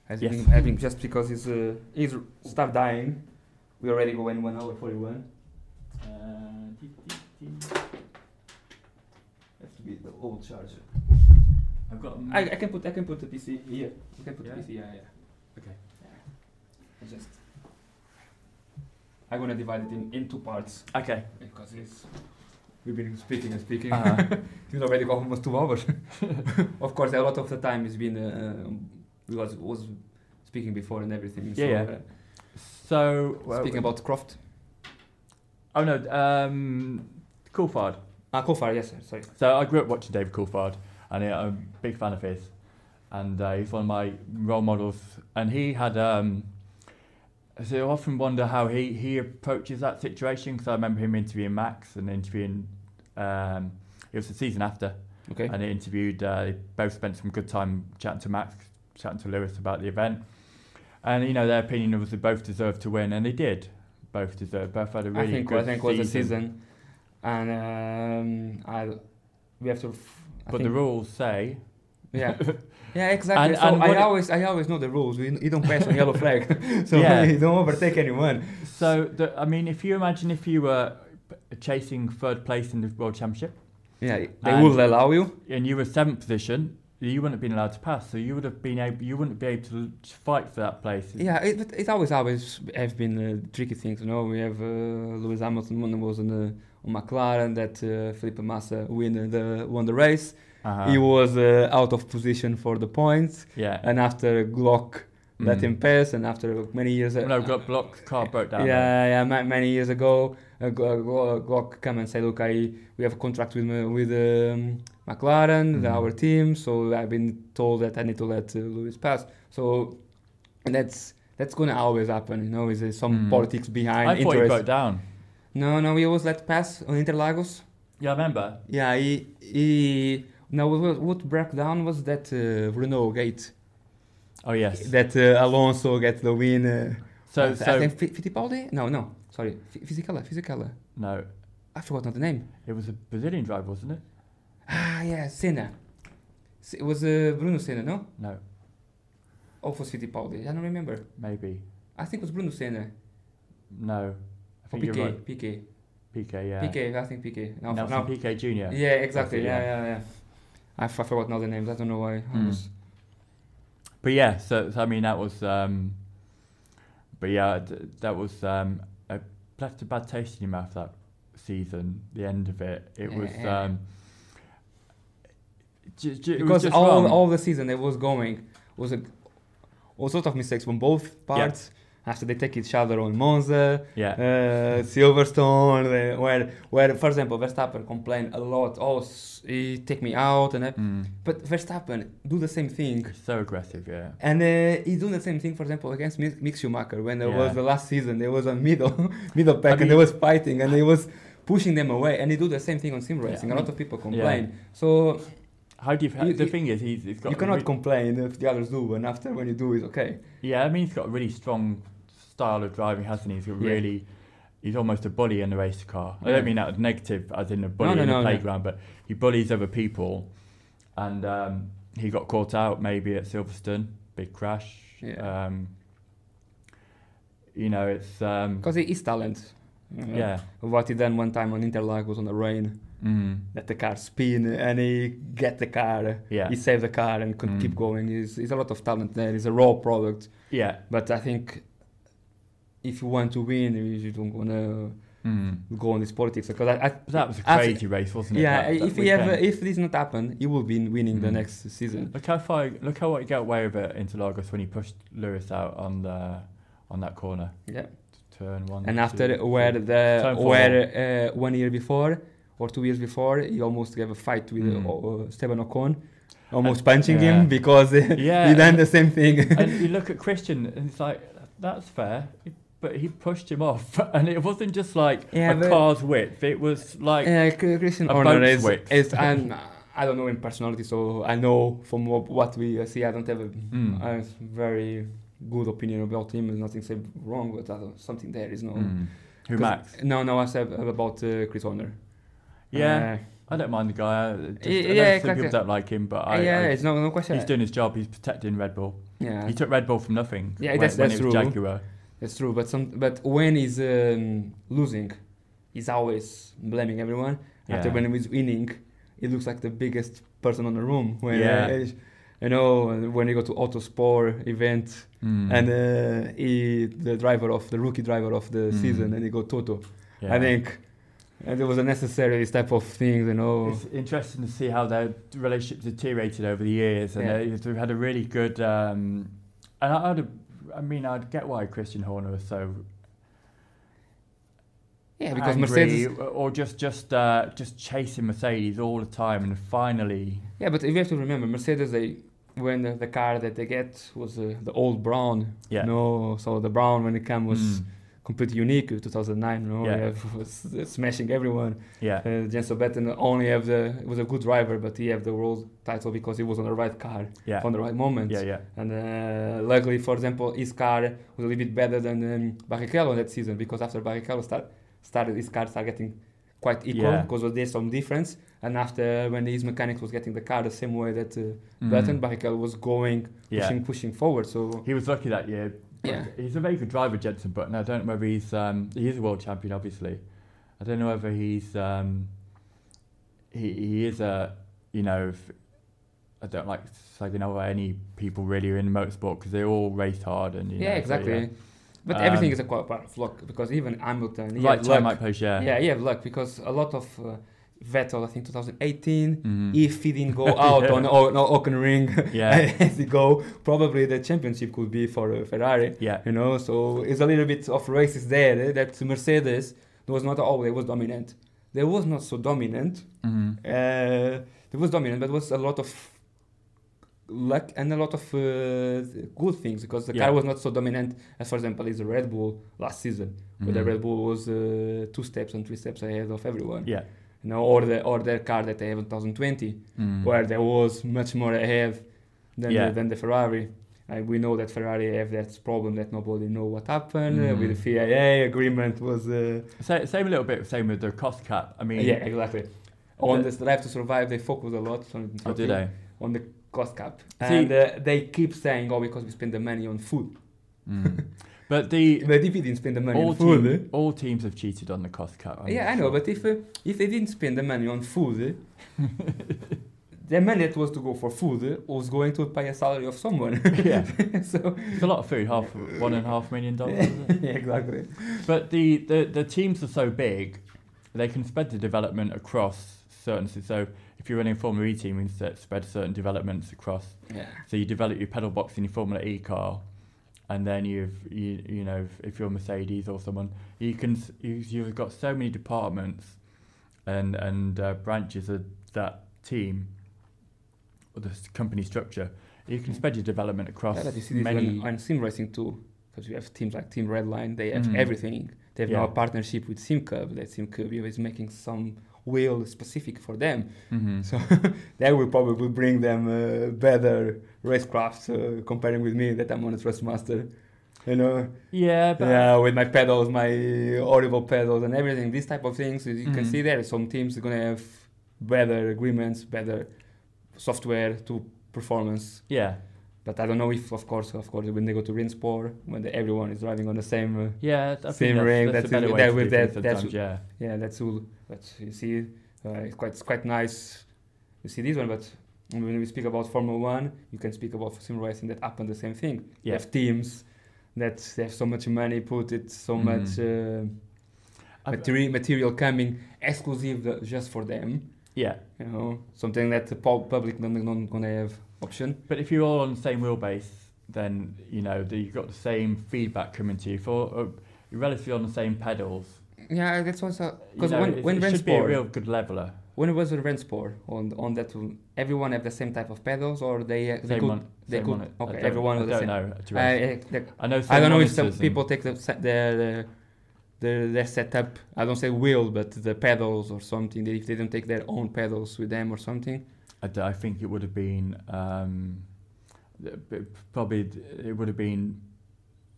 Speaker 3: Has
Speaker 4: Yes.
Speaker 3: been having just because he's uh, he's start dying. We already go in one hour forty one.
Speaker 4: Uh, Has to
Speaker 3: be the old charger.
Speaker 4: I've got.
Speaker 3: I, I can put I can put the PC here. You can put
Speaker 4: Yeah?
Speaker 3: the PC. Yeah, yeah.
Speaker 4: Okay.
Speaker 3: I just. I'm gonna divide it in, in two parts
Speaker 4: Okay.
Speaker 3: because it's we've been speaking and speaking.
Speaker 4: Uh-huh.
Speaker 3: it's already almost two hours. of course, a lot of the time has been uh, was was speaking before and everything. so,
Speaker 4: Yeah, yeah.
Speaker 3: uh,
Speaker 4: So well,
Speaker 3: speaking about Croft.
Speaker 4: Oh no, um, Coulthard.
Speaker 3: Ah, Kofar, yes, sorry.
Speaker 4: So I grew up watching David Coulthard, and I'm a big fan of his, and uh, he's one of my role models. And he had, um, so I often wonder how he he approaches that situation because I remember him interviewing Max and interviewing. Um, it was the season after,
Speaker 3: Okay.
Speaker 4: and he interviewed. Uh, they both spent some good time chatting to Max, chatting to Lewis about the event, and you know their opinion was they both deserved to win, and they did. Both deserved. Both had a really
Speaker 3: I think
Speaker 4: good
Speaker 3: I think was
Speaker 4: season.
Speaker 3: a season, and um, I we have to. f-
Speaker 4: But the rules say
Speaker 3: Yeah, yeah, exactly.
Speaker 4: And-
Speaker 3: so
Speaker 4: and
Speaker 3: I always I always know the rules. We you don't pass on yellow flag, so
Speaker 4: Yeah.
Speaker 3: you don't overtake anyone.
Speaker 4: So, the, I mean, if you imagine if you were chasing third place in the World Championship
Speaker 3: Yeah, they
Speaker 4: And-
Speaker 3: will allow you.
Speaker 4: and you were seventh position, you wouldn't have been allowed to pass. So you would have been able, you wouldn't be able to fight for that place.
Speaker 3: Yeah, it, it always always have been uh, tricky things. You know, we have uh, Lewis Hamilton when he was on, uh, on McLaren that uh, Felipe Massa win the won the race.
Speaker 4: Uh-huh.
Speaker 3: He was uh, out of position for the points,
Speaker 4: yeah.
Speaker 3: and after Glock let
Speaker 4: Mm.
Speaker 3: him pass, and after many years. uh,
Speaker 4: no, got blocked. Car broke down.
Speaker 3: yeah, yeah, ma- many years ago, uh, Glo- Glo- Glock come and say, look, I we have a contract with uh, with um, McLaren,
Speaker 4: Mhm.
Speaker 3: our team, so I've been told that I need to let uh, Lewis pass. So, and that's that's gonna always happen, you know. Is uh, some
Speaker 4: Mm.
Speaker 3: politics behind
Speaker 4: I thought he broke down.
Speaker 3: No, no, he was let pass on Interlagos.
Speaker 4: Yeah, I remember.
Speaker 3: Yeah, he he. No, what, what broke down was that uh, Renault gate
Speaker 4: Oh yes.
Speaker 3: that uh, Alonso get the win. Uh,
Speaker 4: So
Speaker 3: I,
Speaker 4: so
Speaker 3: I think Fi- Fittipaldi. No, no, sorry, F- Fisichella, Fisichella.
Speaker 4: no,
Speaker 3: I forgot not the name.
Speaker 4: it was a Brazilian driver, wasn't it?
Speaker 3: Ah, yeah, Senna. It was uh, Bruno Senna, no?
Speaker 4: No,
Speaker 3: Or was Fittipaldi? I don't remember.
Speaker 4: maybe.
Speaker 3: I think it was Bruno Senna.
Speaker 4: No. I
Speaker 3: Or
Speaker 4: Piquet, you're right.
Speaker 3: Piquet.
Speaker 4: Piquet, yeah.
Speaker 3: Piquet, I think Piquet. Now,
Speaker 4: Nelson
Speaker 3: now,
Speaker 4: Piquet Jr.
Speaker 3: yeah, exactly. Yeah,
Speaker 4: yeah.
Speaker 3: yeah, yeah. I, f- I forgot now the names. I don't know why.
Speaker 4: Mm.
Speaker 3: was-
Speaker 4: But yeah, so, so I mean that was, um, but yeah, d- that was um, a left a bad taste in your mouth that season. The end of it, it was
Speaker 3: Yeah.
Speaker 4: um, ju- ju- it was
Speaker 3: because
Speaker 4: just
Speaker 3: all
Speaker 4: wrong.
Speaker 3: all the season it was going was a all sort of mistakes from both parts. After they take each other on Monza,
Speaker 4: yeah,
Speaker 3: uh, Silverstone, uh, where where for example Verstappen complained a lot. Oh, he take me out, and
Speaker 4: mm.
Speaker 3: but Verstappen do the same thing,
Speaker 4: so aggressive. Yeah,
Speaker 3: and uh, he's doing the same thing. For example, against Mick Schumacher when there
Speaker 4: Yeah.
Speaker 3: was the last season, there was a middle middle pack,
Speaker 4: I
Speaker 3: and they was fighting, and he was pushing them away, and he do the same thing on sim racing.
Speaker 4: I
Speaker 3: a lot
Speaker 4: mean-
Speaker 3: of people complain. So
Speaker 4: how do you?
Speaker 3: You-
Speaker 4: the
Speaker 3: you-
Speaker 4: thing is, he's, he's got
Speaker 3: you cannot
Speaker 4: re-
Speaker 3: complain if the others do, and after when you do, it's okay.
Speaker 4: Yeah, I mean he's got a really strong style of driving, hasn't he? He's got
Speaker 3: Yeah.
Speaker 4: really. He's almost a bully in the race car. I
Speaker 3: Yeah.
Speaker 4: don't mean that as negative, as in a bully
Speaker 3: no,
Speaker 4: in
Speaker 3: no,
Speaker 4: the
Speaker 3: no.
Speaker 4: playground, but he bullies other people, and um, he got caught out maybe at Silverstone, big crash.
Speaker 3: Yeah.
Speaker 4: Um, you know, it's um,
Speaker 3: Because he is talent. Uh,
Speaker 4: yeah,
Speaker 3: What he done one time on Interlag was on the rain,
Speaker 4: mm,
Speaker 3: that the car spin and he get the car,
Speaker 4: yeah,
Speaker 3: he save the car and could
Speaker 4: Mm.
Speaker 3: keep going. He's, he's a lot of talent there. He's a raw product.
Speaker 4: yeah.
Speaker 3: But I think if you want to win, you don't want to
Speaker 4: Mm.
Speaker 3: go on this politics. Because I, I
Speaker 4: that was a
Speaker 3: I
Speaker 4: crazy race, wasn't it?
Speaker 3: yeah,
Speaker 4: that- that
Speaker 3: if he ever, if this not happen, he will be winning the
Speaker 4: Mm.
Speaker 3: next season.
Speaker 4: Look how far, look how he got away with it Interlagos when he pushed Lewis out on the on that corner.
Speaker 3: Yeah.
Speaker 4: Turn one.
Speaker 3: And after
Speaker 4: three.
Speaker 3: where the where uh, one year before or two years before, he almost gave a fight with
Speaker 4: Mm.
Speaker 3: uh, uh, Esteban Ocon, almost punching
Speaker 4: yeah.
Speaker 3: him because uh,
Speaker 4: Yeah,
Speaker 3: he done the same thing.
Speaker 4: and you look at Christian, and it's like that's fair, but he pushed him off, and it wasn't just like
Speaker 3: Yeah,
Speaker 4: a car's width. It was like
Speaker 3: Yeah, Christian
Speaker 4: a
Speaker 3: Horner
Speaker 4: boat's
Speaker 3: is,
Speaker 4: width.
Speaker 3: is I'm, I don't know in personality, so I know from what, we uh, see. I don't have a,
Speaker 4: Mm.
Speaker 3: a very good opinion about him. There's nothing said wrong, but something there is no.
Speaker 4: mm. who Max?
Speaker 3: No, no, I said about uh, Chris Horner.
Speaker 4: Yeah,
Speaker 3: Uh,
Speaker 4: I don't mind the guy. I just,
Speaker 3: Yeah,
Speaker 4: I know
Speaker 3: yeah,
Speaker 4: some people don't like him, but I,
Speaker 3: yeah,
Speaker 4: I-
Speaker 3: it's no, no question.
Speaker 4: he's doing his job. He's protecting Red Bull.
Speaker 3: yeah,
Speaker 4: He took Red Bull from nothing.
Speaker 3: Yeah,
Speaker 4: when,
Speaker 3: that's-
Speaker 4: when
Speaker 3: that's true.
Speaker 4: Jaguar.
Speaker 3: That's true, but some but when he's um, losing, he's always blaming everyone.
Speaker 4: Yeah.
Speaker 3: After when he's winning, he looks like the biggest person on the room. When
Speaker 4: Yeah.
Speaker 3: uh, you know when you go to Autosport event
Speaker 4: Mm.
Speaker 3: and uh, he the driver of the rookie driver of the
Speaker 4: Mm.
Speaker 3: season and he go Toto.
Speaker 4: Yeah.
Speaker 3: I think and it was a necessary type of things, you know.
Speaker 4: It's interesting to see how their relationship deteriorated over the years, and
Speaker 3: Yeah.
Speaker 4: they, they've had a really good. Um, and I, I'd, I mean, I'd get why Christian Horner was so
Speaker 3: Yeah, because
Speaker 4: angry,
Speaker 3: Mercedes.
Speaker 4: or just just uh, just chasing Mercedes all the time, and finally,
Speaker 3: Yeah, but if you have to remember Mercedes. They when the, the car that they get was uh, the old Brawn.
Speaker 4: Yeah.
Speaker 3: No, so the Brawn when it came was
Speaker 4: Mm.
Speaker 3: Completely unique. uh, 2009. you
Speaker 4: know,
Speaker 3: yeah. have, was uh, smashing everyone.
Speaker 4: yeah,
Speaker 3: Uh, Jenson Button only have the was a good driver, but he have the world title because he was on the right car
Speaker 4: yeah,
Speaker 3: on the right moment.
Speaker 4: yeah, yeah,
Speaker 3: And uh, luckily, for example, his car was a little bit better than um, Barrichello that season because after Barrichello start, started, his car started getting quite equal
Speaker 4: Yeah.
Speaker 3: because there's some difference. And after when his mechanics was getting the car the same way that uh,
Speaker 4: Mm.
Speaker 3: Button, Barrichello was going,
Speaker 4: yeah.
Speaker 3: pushing, pushing forward. So
Speaker 4: He was lucky that year.
Speaker 3: Yeah.
Speaker 4: he's a very good driver, Jenson Button. I don't know whether he's um, he is a world champion, obviously. I don't know whether he's um, he he is a you know. If, I don't like slagging over any people really in motorsport because they all race hard and you
Speaker 3: yeah,
Speaker 4: know, so,
Speaker 3: exactly.
Speaker 4: yeah.
Speaker 3: But
Speaker 4: Um,
Speaker 3: everything is a quite part of luck because even Hamilton, he
Speaker 4: right
Speaker 3: had luck.
Speaker 4: place, yeah.
Speaker 3: yeah, he luck because a lot of uh, Vettel, I think 2018,
Speaker 4: Mhm.
Speaker 3: if he didn't go out
Speaker 4: Yeah.
Speaker 3: on o- no Oaken Ring
Speaker 4: Yeah.
Speaker 3: as he go, probably the championship could be for uh, Ferrari.
Speaker 4: yeah,
Speaker 3: You know, so it's a little bit of races there eh, that Mercedes was not always was dominant. They was not so dominant.
Speaker 4: Mhm.
Speaker 3: Uh, they was dominant, but was a lot of luck and a lot of uh, good things because the
Speaker 4: Yeah.
Speaker 3: car was not so dominant as, for example, is the Red Bull last season, where the
Speaker 4: Mhm.
Speaker 3: Red Bull was uh, two steps and three steps ahead of everyone.
Speaker 4: yeah,
Speaker 3: You know, or the or their car that they have in 2020
Speaker 4: Mm.
Speaker 3: where there was much more ahead than
Speaker 4: Yeah.
Speaker 3: the, than the Ferrari. And we know that Ferrari have that problem that nobody know what happened uh, with the
Speaker 4: Mhm.
Speaker 3: FIA agreement was. Uh,
Speaker 4: Sa- same a little bit, same with the cost cap. I mean,
Speaker 3: yeah, exactly. On
Speaker 4: The-
Speaker 3: this drive to survive, they focus a lot on,
Speaker 4: oh, did they?
Speaker 3: on the cost cap,
Speaker 4: See-
Speaker 3: and uh, they keep saying, "Oh, because we spend the money on food."
Speaker 4: Mm. but the
Speaker 3: But if we didn't spend the money
Speaker 4: all,
Speaker 3: on food,
Speaker 4: team, all teams have cheated on the cost
Speaker 3: eh?
Speaker 4: I'm
Speaker 3: yeah, I know.
Speaker 4: sure.
Speaker 3: But if uh, if they didn't spend the money on food. eh, The money that was to go for food eh, was going to pay a salary of someone.
Speaker 4: Yeah.
Speaker 3: so
Speaker 4: It's a lot of food, half one and a half million dollars.
Speaker 3: yeah, exactly.
Speaker 4: But the, the, the teams are so big, they can spread the development across certain. So if you're running a Formula E team, you can spread certain developments across.
Speaker 3: Yeah.
Speaker 4: So you develop your pedal box in your Formula E car, and then you've you you know if, if you're Mercedes or someone, you can s- you, you've got so many departments, and and uh, branches of that team, or the company structure. You can spread your development across
Speaker 3: Yeah, but you see this
Speaker 4: many.
Speaker 3: when, on sim racing too, because you have teams like Team Redline, they have
Speaker 4: Mhm.
Speaker 3: everything. They have now a partnership with SimCube. That SimCube is making some wheel specific for them.
Speaker 4: Mhm.
Speaker 3: So that will probably bring them uh, better racecraft uh, comparing with me that I'm on a Thrustmaster. You know,
Speaker 4: Yeah, but
Speaker 3: yeah, with my pedals, my horrible pedals and everything. These type of things you can
Speaker 4: Mhm.
Speaker 3: see there. Some teams are gonna have better agreements, better software to performance.
Speaker 4: yeah,
Speaker 3: But I don't know if, of course, of course, when they go to Rennsport, when the, everyone is driving on the same, uh,
Speaker 4: yeah. I
Speaker 3: Same
Speaker 4: that's,
Speaker 3: ring,
Speaker 4: that's,
Speaker 3: that's
Speaker 4: a better
Speaker 3: it,
Speaker 4: way
Speaker 3: that with that- that's-
Speaker 4: yeah.
Speaker 3: yeah, that's all. But you see, uh, it's quite, it's quite nice. You see this one, but when we speak about Formula One, you can speak about sim racing that happen the same thing. You have teams that they have so much money, put it so
Speaker 4: Mhm.
Speaker 3: much uh,
Speaker 4: I've-
Speaker 3: material, material coming exclusive just for them.
Speaker 4: Yeah,
Speaker 3: You know, something that the pub- public not, not gonna have option.
Speaker 4: but if you're all on the same wheelbase, then you know that you've got the same feedback coming to you. For uh, you're relatively on the same pedals.
Speaker 3: Yeah, that's also
Speaker 4: You
Speaker 3: because
Speaker 4: know,
Speaker 3: when
Speaker 4: it,
Speaker 3: when
Speaker 4: it should be a real good leveler.
Speaker 3: When it was a Rennsport on on that, one, everyone have the same type of pedals, or they uh, they
Speaker 4: Same
Speaker 3: could
Speaker 4: one.
Speaker 3: they could
Speaker 4: on it. I
Speaker 3: okay everyone
Speaker 4: I
Speaker 3: was the
Speaker 4: don't
Speaker 3: same.
Speaker 4: know. to be
Speaker 3: I. The-
Speaker 4: know.
Speaker 3: I don't know if some people take the their their, their setup. I don't say wheel, but the pedals or something. If they don't take their own pedals with them or something.
Speaker 4: I, d- I think it would have been um, probably it would have been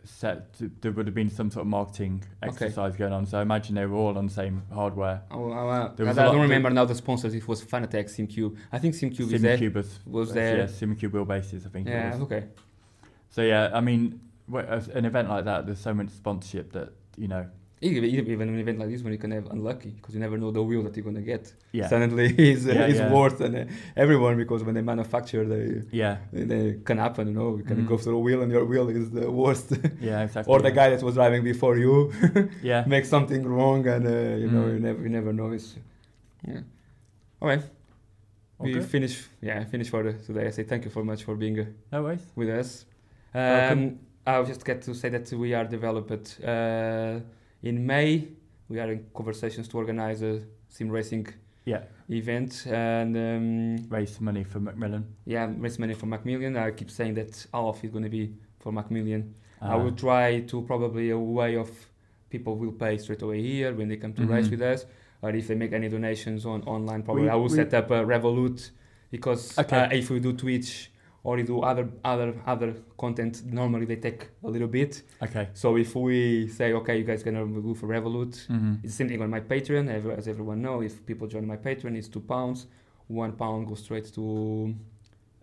Speaker 4: set. To, there would have been some sort of marketing
Speaker 3: Okay.
Speaker 4: exercise going on. So I imagine they were all on the same hardware.
Speaker 3: Oh, uh, I, I don't remember now the sponsors. It was Fanatec, SimCube. I think SimCube is there.
Speaker 4: SimCube was,
Speaker 3: Was there?
Speaker 4: Yeah, SimCube wheelbases. I think. it
Speaker 3: Yeah. Okay.
Speaker 4: So yeah, I mean, an event like that, there's so much sponsorship that you know
Speaker 3: Even even an event like this, when you can have unlucky, because you never know the wheel that you're gonna get.
Speaker 4: Yeah.
Speaker 3: Suddenly, is
Speaker 4: Yeah,
Speaker 3: is
Speaker 4: yeah.
Speaker 3: worse than uh, everyone because when they manufacture, they
Speaker 4: Yeah,
Speaker 3: they can happen. You know, you can
Speaker 4: Mhm.
Speaker 3: go through a wheel and your wheel is the worst,
Speaker 4: yeah, exactly.
Speaker 3: or the guy that was driving before you
Speaker 4: Yeah,
Speaker 3: makes something wrong, and uh, you know
Speaker 4: Mm.
Speaker 3: you never you never know. It's, yeah. All we finish. Yeah, finish for the, today. I say thank you very much for being. Uh,
Speaker 4: no worries.
Speaker 3: with us. Um, I'll just get to say that we are developed uh, in May. We are in conversations to organize a sim racing
Speaker 4: Yeah,
Speaker 3: event and um,
Speaker 4: raise money for Macmillan.
Speaker 3: yeah, raise money for Macmillan. I keep saying that half is going to be for Macmillan. I
Speaker 4: Uh,
Speaker 3: will try to probably a way of people will pay straight away here when they come to race
Speaker 4: Mhm.
Speaker 3: with us, or if they make any donations on online, probably
Speaker 4: We-
Speaker 3: I will
Speaker 4: we-
Speaker 3: set up a Revolut because
Speaker 4: Okay.
Speaker 3: uh, if we do Twitch or you do other other other content, normally they take a little bit.
Speaker 4: Okay.
Speaker 3: So if we say okay, you guys gonna go for Revolut,
Speaker 4: hmm
Speaker 3: it's the same thing on my Patreon. As everyone know, if people join my Patreon, it's two pounds. One pound goes straight to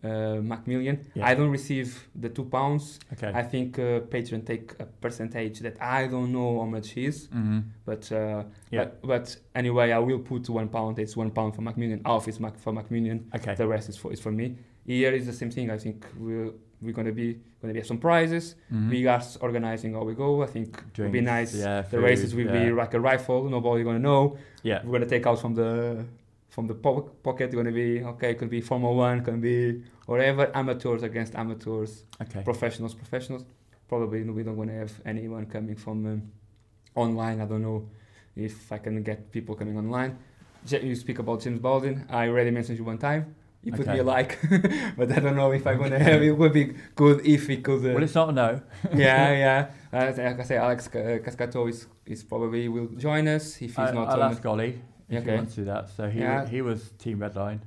Speaker 3: uh, Macmillan.
Speaker 4: Yeah.
Speaker 3: I don't receive the two pounds.
Speaker 4: Okay.
Speaker 3: I think uh, Patreon take a percentage that I don't know how much is,
Speaker 4: hmm
Speaker 3: but uh,
Speaker 4: Yeah.
Speaker 3: but, but anyway, I will put one pound. It's one pound for Macmillan. Half is Mac for Macmillan.
Speaker 4: Okay.
Speaker 3: The rest is for is for me. Here is the same thing. I think we're we're gonna be gonna be some prizes.
Speaker 4: Mhm.
Speaker 3: We are organizing how we go. I think it would be nice.
Speaker 4: Yeah,
Speaker 3: the races will be like a rifle. Nobody gonna know.
Speaker 4: Yeah.
Speaker 3: We're gonna take out from the from the po- pocket. Gonna be okay. Could be Formula One. Can be whatever. Amateurs against amateurs
Speaker 4: Okay.
Speaker 3: professionals, professionals. Probably we don't want to have anyone coming from um, online. I don't know if I can get people coming online. You speak about James Baldwin. I already mentioned you one time. You put me
Speaker 4: Okay.
Speaker 3: a like, but I don't know if I'm gonna have. It would be good if we could. Uh,
Speaker 4: Well, it's not a no.
Speaker 3: yeah, yeah. Uh, like I say, Alex uh, Cascato is, is probably will join us if he's
Speaker 4: I,
Speaker 3: not.
Speaker 4: I'll
Speaker 3: on
Speaker 4: ask Ollie if
Speaker 3: Okay.
Speaker 4: he wants to do that. So he
Speaker 3: Yeah.
Speaker 4: he was Team Redline.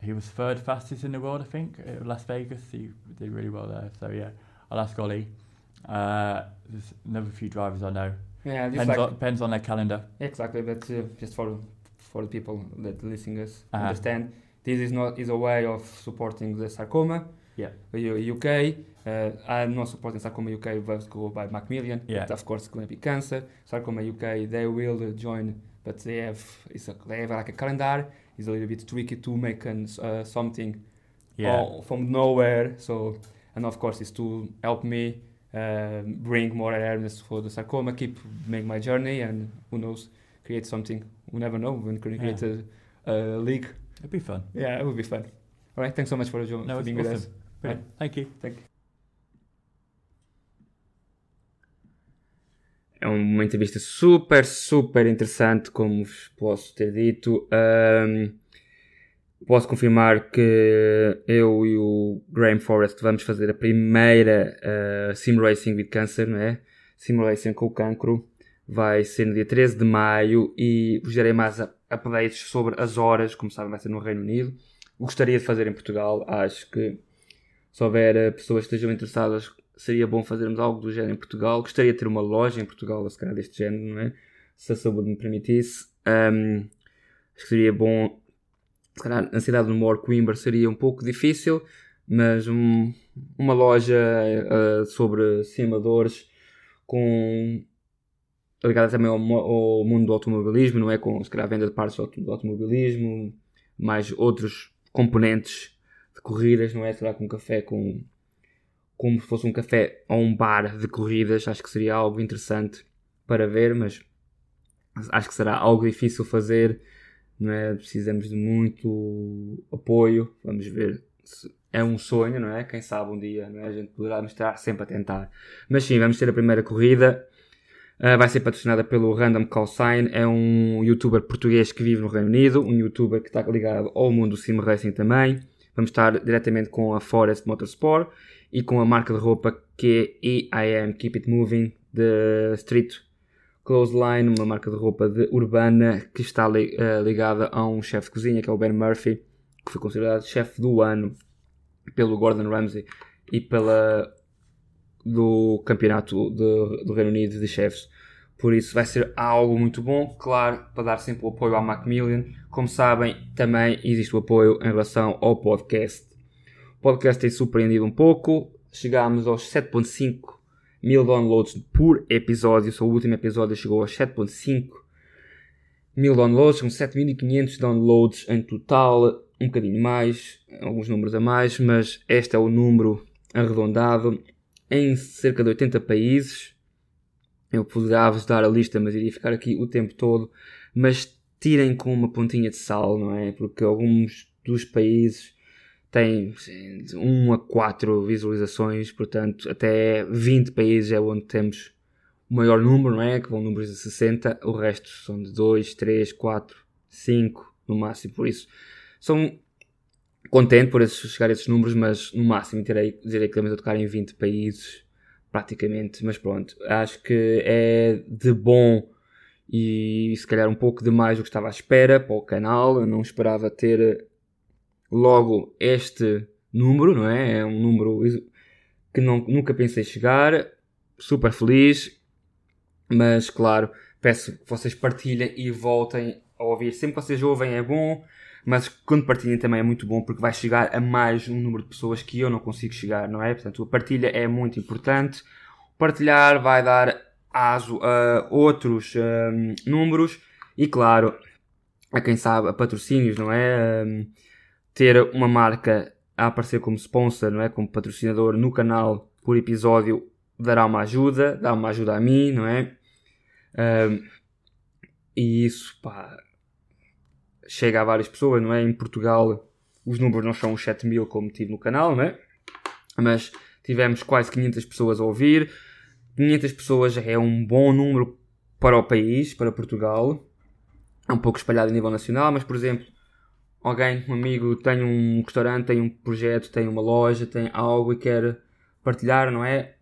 Speaker 4: He was third fastest in the world, I think, at Las Vegas. He did really well there. So yeah, I'll ask Ollie. Uh, there's another few drivers I know.
Speaker 3: yeah,
Speaker 4: Depends,
Speaker 3: like
Speaker 4: on, depends on their calendar.
Speaker 3: Exactly, but uh, just for for the people that listen us
Speaker 4: Uh-huh.
Speaker 3: understand, this is not is a way of supporting the sarcoma.
Speaker 4: Yeah.
Speaker 3: UK. Uh, I'm not supporting sarcoma UK, but go by Macmillan.
Speaker 4: Yeah.
Speaker 3: Of course, it's going to be cancer. Sarcoma UK, they will uh, join, but they have it's a, they have like a calendar. It's a little bit tricky to make an, uh, something
Speaker 4: Yeah.
Speaker 3: from nowhere. So, and of course, it's to help me um, bring more awareness for the sarcoma, keep make my journey, and who knows, create something. We never know. We can create a, a league.
Speaker 4: It'd be fun.
Speaker 3: Yeah, it would be fun. All right, thanks so much for, jo-
Speaker 4: No,
Speaker 3: for being with
Speaker 4: awesome.
Speaker 3: us.
Speaker 4: Brilliant. Thank you.
Speaker 3: Thank you. É uma entrevista super, super interessante, como vos posso ter dito. Ahm, posso confirmar que eu e o Graham Forrest vamos fazer a primeira ah, Sim Racing with Cancer, não é? Sim Racing com o cancro. Vai ser no dia 13 de maio e vos darei mais a- updates sobre as horas, como sabem, vai ser no Reino Unido. Gostaria de fazer em Portugal, acho que se houver eh, pessoas que estejam interessadas, seria bom fazermos algo do género em Portugal. Gostaria de ter uma loja em Portugal, se calhar deste género, não é? Se a saúde me permitisse. Ahm, acho que seria bom. Se calhar na cidade do Mor, Coimbra, seria um pouco difícil, mas um- uma loja eh, sobre simuladores com ligada também ao, ao mundo do automobilismo, não é? Com se calhar venda de partes do auto- do automobilismo, mais outros componentes de corridas, não é? Será com um café com como se fosse um café ou um bar de corridas, acho que seria algo interessante para ver, mas acho que será algo difícil fazer, não é? Precisamos de muito apoio, vamos ver se é um sonho, não é? Quem sabe um dia, não é? A gente poderá estar sempre a tentar. Mas sim, vamos ter a primeira corrida. Uh, vai ser patrocinada pelo Random Call Sign, é um youtuber português que vive no Reino Unido, um youtuber que está ligado ao mundo do sim racing também. Vamos estar diretamente com a Forest Motorsport e com a marca de roupa que é EIM Keep It Moving de Street Clothesline, uma marca de roupa de urbana que está li- eh, ligada a um chefe de cozinha que é o Ben Murphy, que foi considerado chefe do ano pelo Gordon Ramsay e pela do campeonato de- do Reino Unido de chefes. Por isso vai ser algo muito bom, claro, para dar sempre o apoio à Macmillan. Como sabem, também existe o apoio em relação ao podcast. O podcast tem surpreendido um pouco. Chegámos aos 7.5 mil downloads por episódio. O último episódio chegou a 7.5 mil downloads, são 7.500 downloads em total, um bocadinho mais, alguns números a mais, mas este é o número arredondado em cerca de 80 países. Eu poderia vos dar a lista, mas iria ficar aqui o tempo todo. Mas tirem com uma pontinha de sal, não é? Porque alguns dos países têm 1 a 4 visualizações, portanto, até 20 países é onde temos o maior número, não é? Que vão números de 60, o resto são de 2, 3, 4, 5 no máximo, por isso são contente por esses, chegar a esses números, mas no máximo terei, direi que estamos a tocar em 20 países, praticamente, mas pronto, acho que é de bom e se calhar um pouco demais do que estava à espera para o canal, eu não esperava ter logo este número, não é? É um número que não, nunca pensei chegar, super feliz, mas claro, peço que vocês partilhem e voltem a ouvir. Sempre que vocês ouvem é bom, mas quando partilhem também é muito bom porque vai chegar a mais um número de pessoas que eu não consigo chegar, não é? Portanto, a partilha é muito importante. Partilhar vai dar aso a outros um, números e, claro, a quem sabe, a patrocínios, não é? Um, ter uma marca a aparecer como sponsor, não é? Como patrocinador no canal por episódio dará uma ajuda, dá uma ajuda a mim, não é? Um, e isso, pá, chega a várias pessoas, não é? Em Portugal os números não são os 7 mil como tive no canal, não é? Mas tivemos quase 500 pessoas a ouvir. 500 pessoas é um bom número para o país, para Portugal. É um pouco espalhado a nível nacional, mas por exemplo, alguém, um amigo, tem um restaurante, tem um projeto, tem uma loja, tem algo e quer partilhar, não é?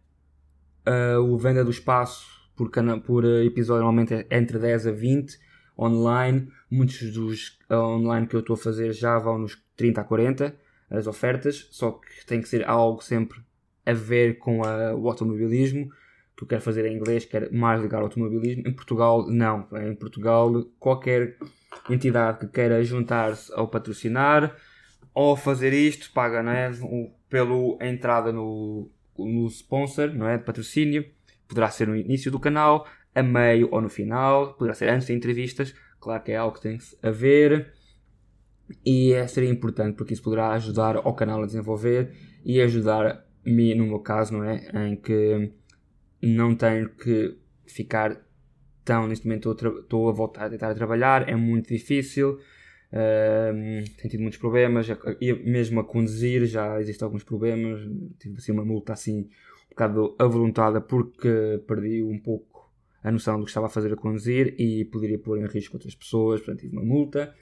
Speaker 3: Uh, o venda do espaço por, por episódio normalmente é entre 10 a 20 online. Muitos dos online que eu estou a fazer já vão nos 30 a 40 as ofertas, só que tem que ser algo sempre a ver com a, o automobilismo. Que eu quero fazer em inglês, quero mais ligar ao automobilismo. Em Portugal, não. Em Portugal, qualquer entidade que queira juntar-se ao patrocinar ou fazer isto, paga não é? pelo entrada no, no sponsor, não é? Patrocínio. Poderá ser no início do canal, a meio ou no final, poderá ser antes de entrevistas, claro que é algo que tem que haver e é, seria importante porque isso poderá ajudar ao canal a desenvolver e ajudar-me, no meu caso, não é? Em que não tenho que ficar tão, neste momento estou a voltar a tentar trabalhar, é muito difícil, uh, tenho tido muitos problemas, e mesmo a conduzir já existem alguns problemas, tive assim uma multa assim um bocado avoluntada porque perdi um pouco a noção do que estava a fazer a conduzir e poderia pôr em risco outras pessoas, portanto tive uma multa.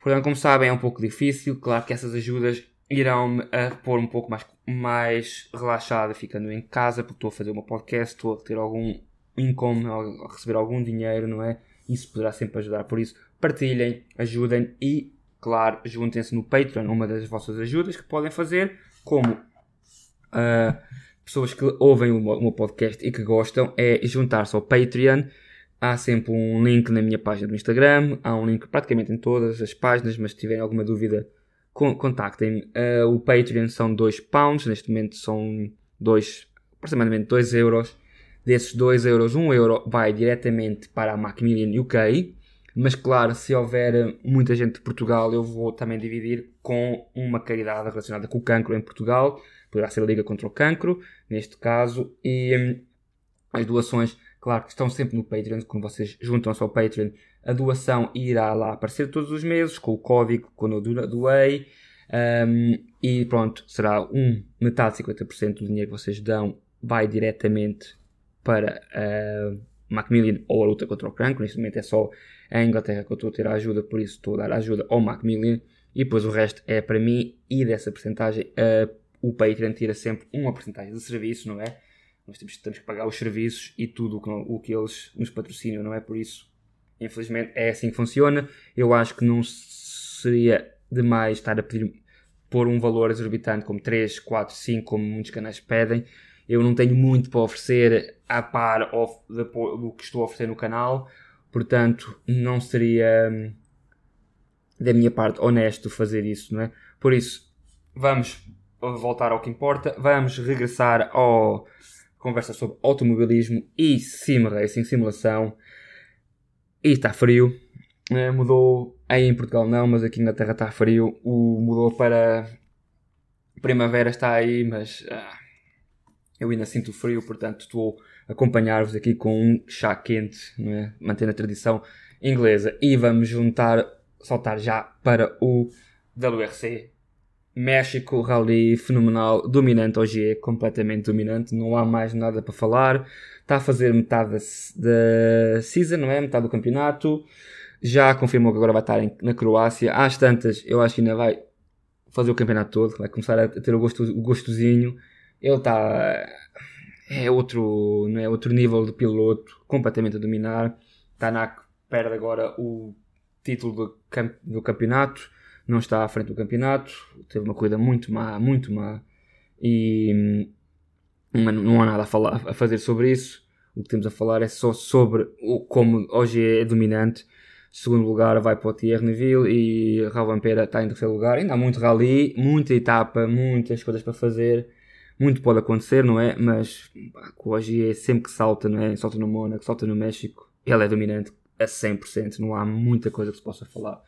Speaker 3: Portanto, como sabem, é um pouco difícil. Claro que essas ajudas irão-me a pôr um pouco mais, mais relaxado, ficando em casa, porque estou a fazer uma podcast, estou a ter algum income, a receber algum dinheiro, não é? Isso poderá sempre ajudar. Por isso, partilhem, ajudem e, claro, juntem-se no Patreon, uma das vossas ajudas que podem fazer, como uh, pessoas que ouvem o meu podcast e que gostam é juntar-se ao Patreon. Há sempre um link na minha página do Instagram, há um link praticamente em todas as páginas, mas se tiverem alguma dúvida, contactem-me. Uh, o Patreon são 2 pounds, neste momento são dois, aproximadamente 2 euros. Desses 2 euros, 1 um euro vai diretamente para a Macmillan UK. Mas claro, se houver muita gente de Portugal, eu vou também dividir com uma caridade relacionada com o cancro em Portugal poderá ser a Liga contra o Cancro, neste caso, e hum, as doações, claro que estão sempre no Patreon, quando vocês juntam-se ao Patreon, a doação irá lá aparecer todos os meses, com o código quando eu doei, um, e pronto, será um, metade, 50% do dinheiro que vocês dão vai diretamente para a Macmillan ou a luta contra o cancro, neste momento é só a Inglaterra que eu estou a ter a ajuda, por isso estou a dar ajuda ao Macmillan, e depois o resto é para mim, e dessa porcentagem a o Patreon tira sempre uma porcentagem de serviço, não é? Nós temos, temos que pagar os serviços e tudo o que, o que eles nos patrocinam, não é? Por isso, infelizmente, é assim que funciona. Eu acho que não seria demais estar a pedir por um valor exorbitante como 3, 4, 5, como muitos canais pedem. Eu não tenho muito para oferecer a par do que estou a oferecer no canal, portanto, não seria hum, da minha parte honesto fazer isso, não é? Por isso, vamos voltar ao que importa. Vamos regressar ao conversa sobre automobilismo e sim racing, simulação. E está frio. Eh, mudou aí em Portugal não, mas aqui na Inglaterra está frio. O, mudou para primavera está aí, mas ah, eu ainda sinto frio, portanto estou a acompanhar-vos aqui com um chá quente, não é? mantendo a tradição inglesa. E vamos juntar, saltar já para o WRC. México, rally fenomenal, dominante hoje é completamente dominante, não há mais nada para falar. Está a fazer metade da, da season, não é? Metade do campeonato. Já confirmou que agora vai estar em, na Croácia. Às tantas, eu acho que ainda vai fazer o campeonato todo, vai começar a ter o, gosto, o gostozinho. Ele está. É outro, não é? outro nível de piloto, completamente a dominar. Tanak perde agora o título do, camp, do campeonato, não está à frente do campeonato. Teve uma corrida muito má, muito má. E hum, não há nada a, falar, a fazer sobre isso. O que temos a falar é só sobre o, como hoje é dominante Segundo lugar vai para o Thierry Neville e Ravampera está em terceiro lugar. Ainda há muito rally, muita etapa, muitas coisas para fazer. Muito pode acontecer, não é? Mas pá, hoje é sempre que salta, não é? Salta no Mónaco, salta no México. Ele é dominante a 100%. Não há muita coisa que se possa falar.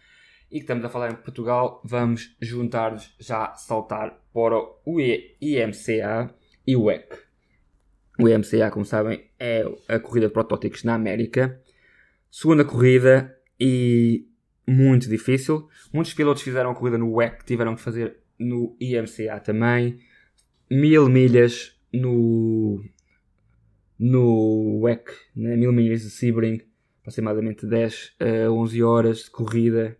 Speaker 3: E que estamos a falar em Portugal, vamos juntar-nos já saltar para o IMCA e o EC. O IMCA, como sabem, é a corrida de protótipos na América. Segunda corrida, e muito difícil. Muitos pilotos fizeram a corrida no WEC, tiveram que fazer no IMCA também. Mil milhas no, no WEC, né? mil milhas de Sebring, aproximadamente 10 a 11 horas de corrida.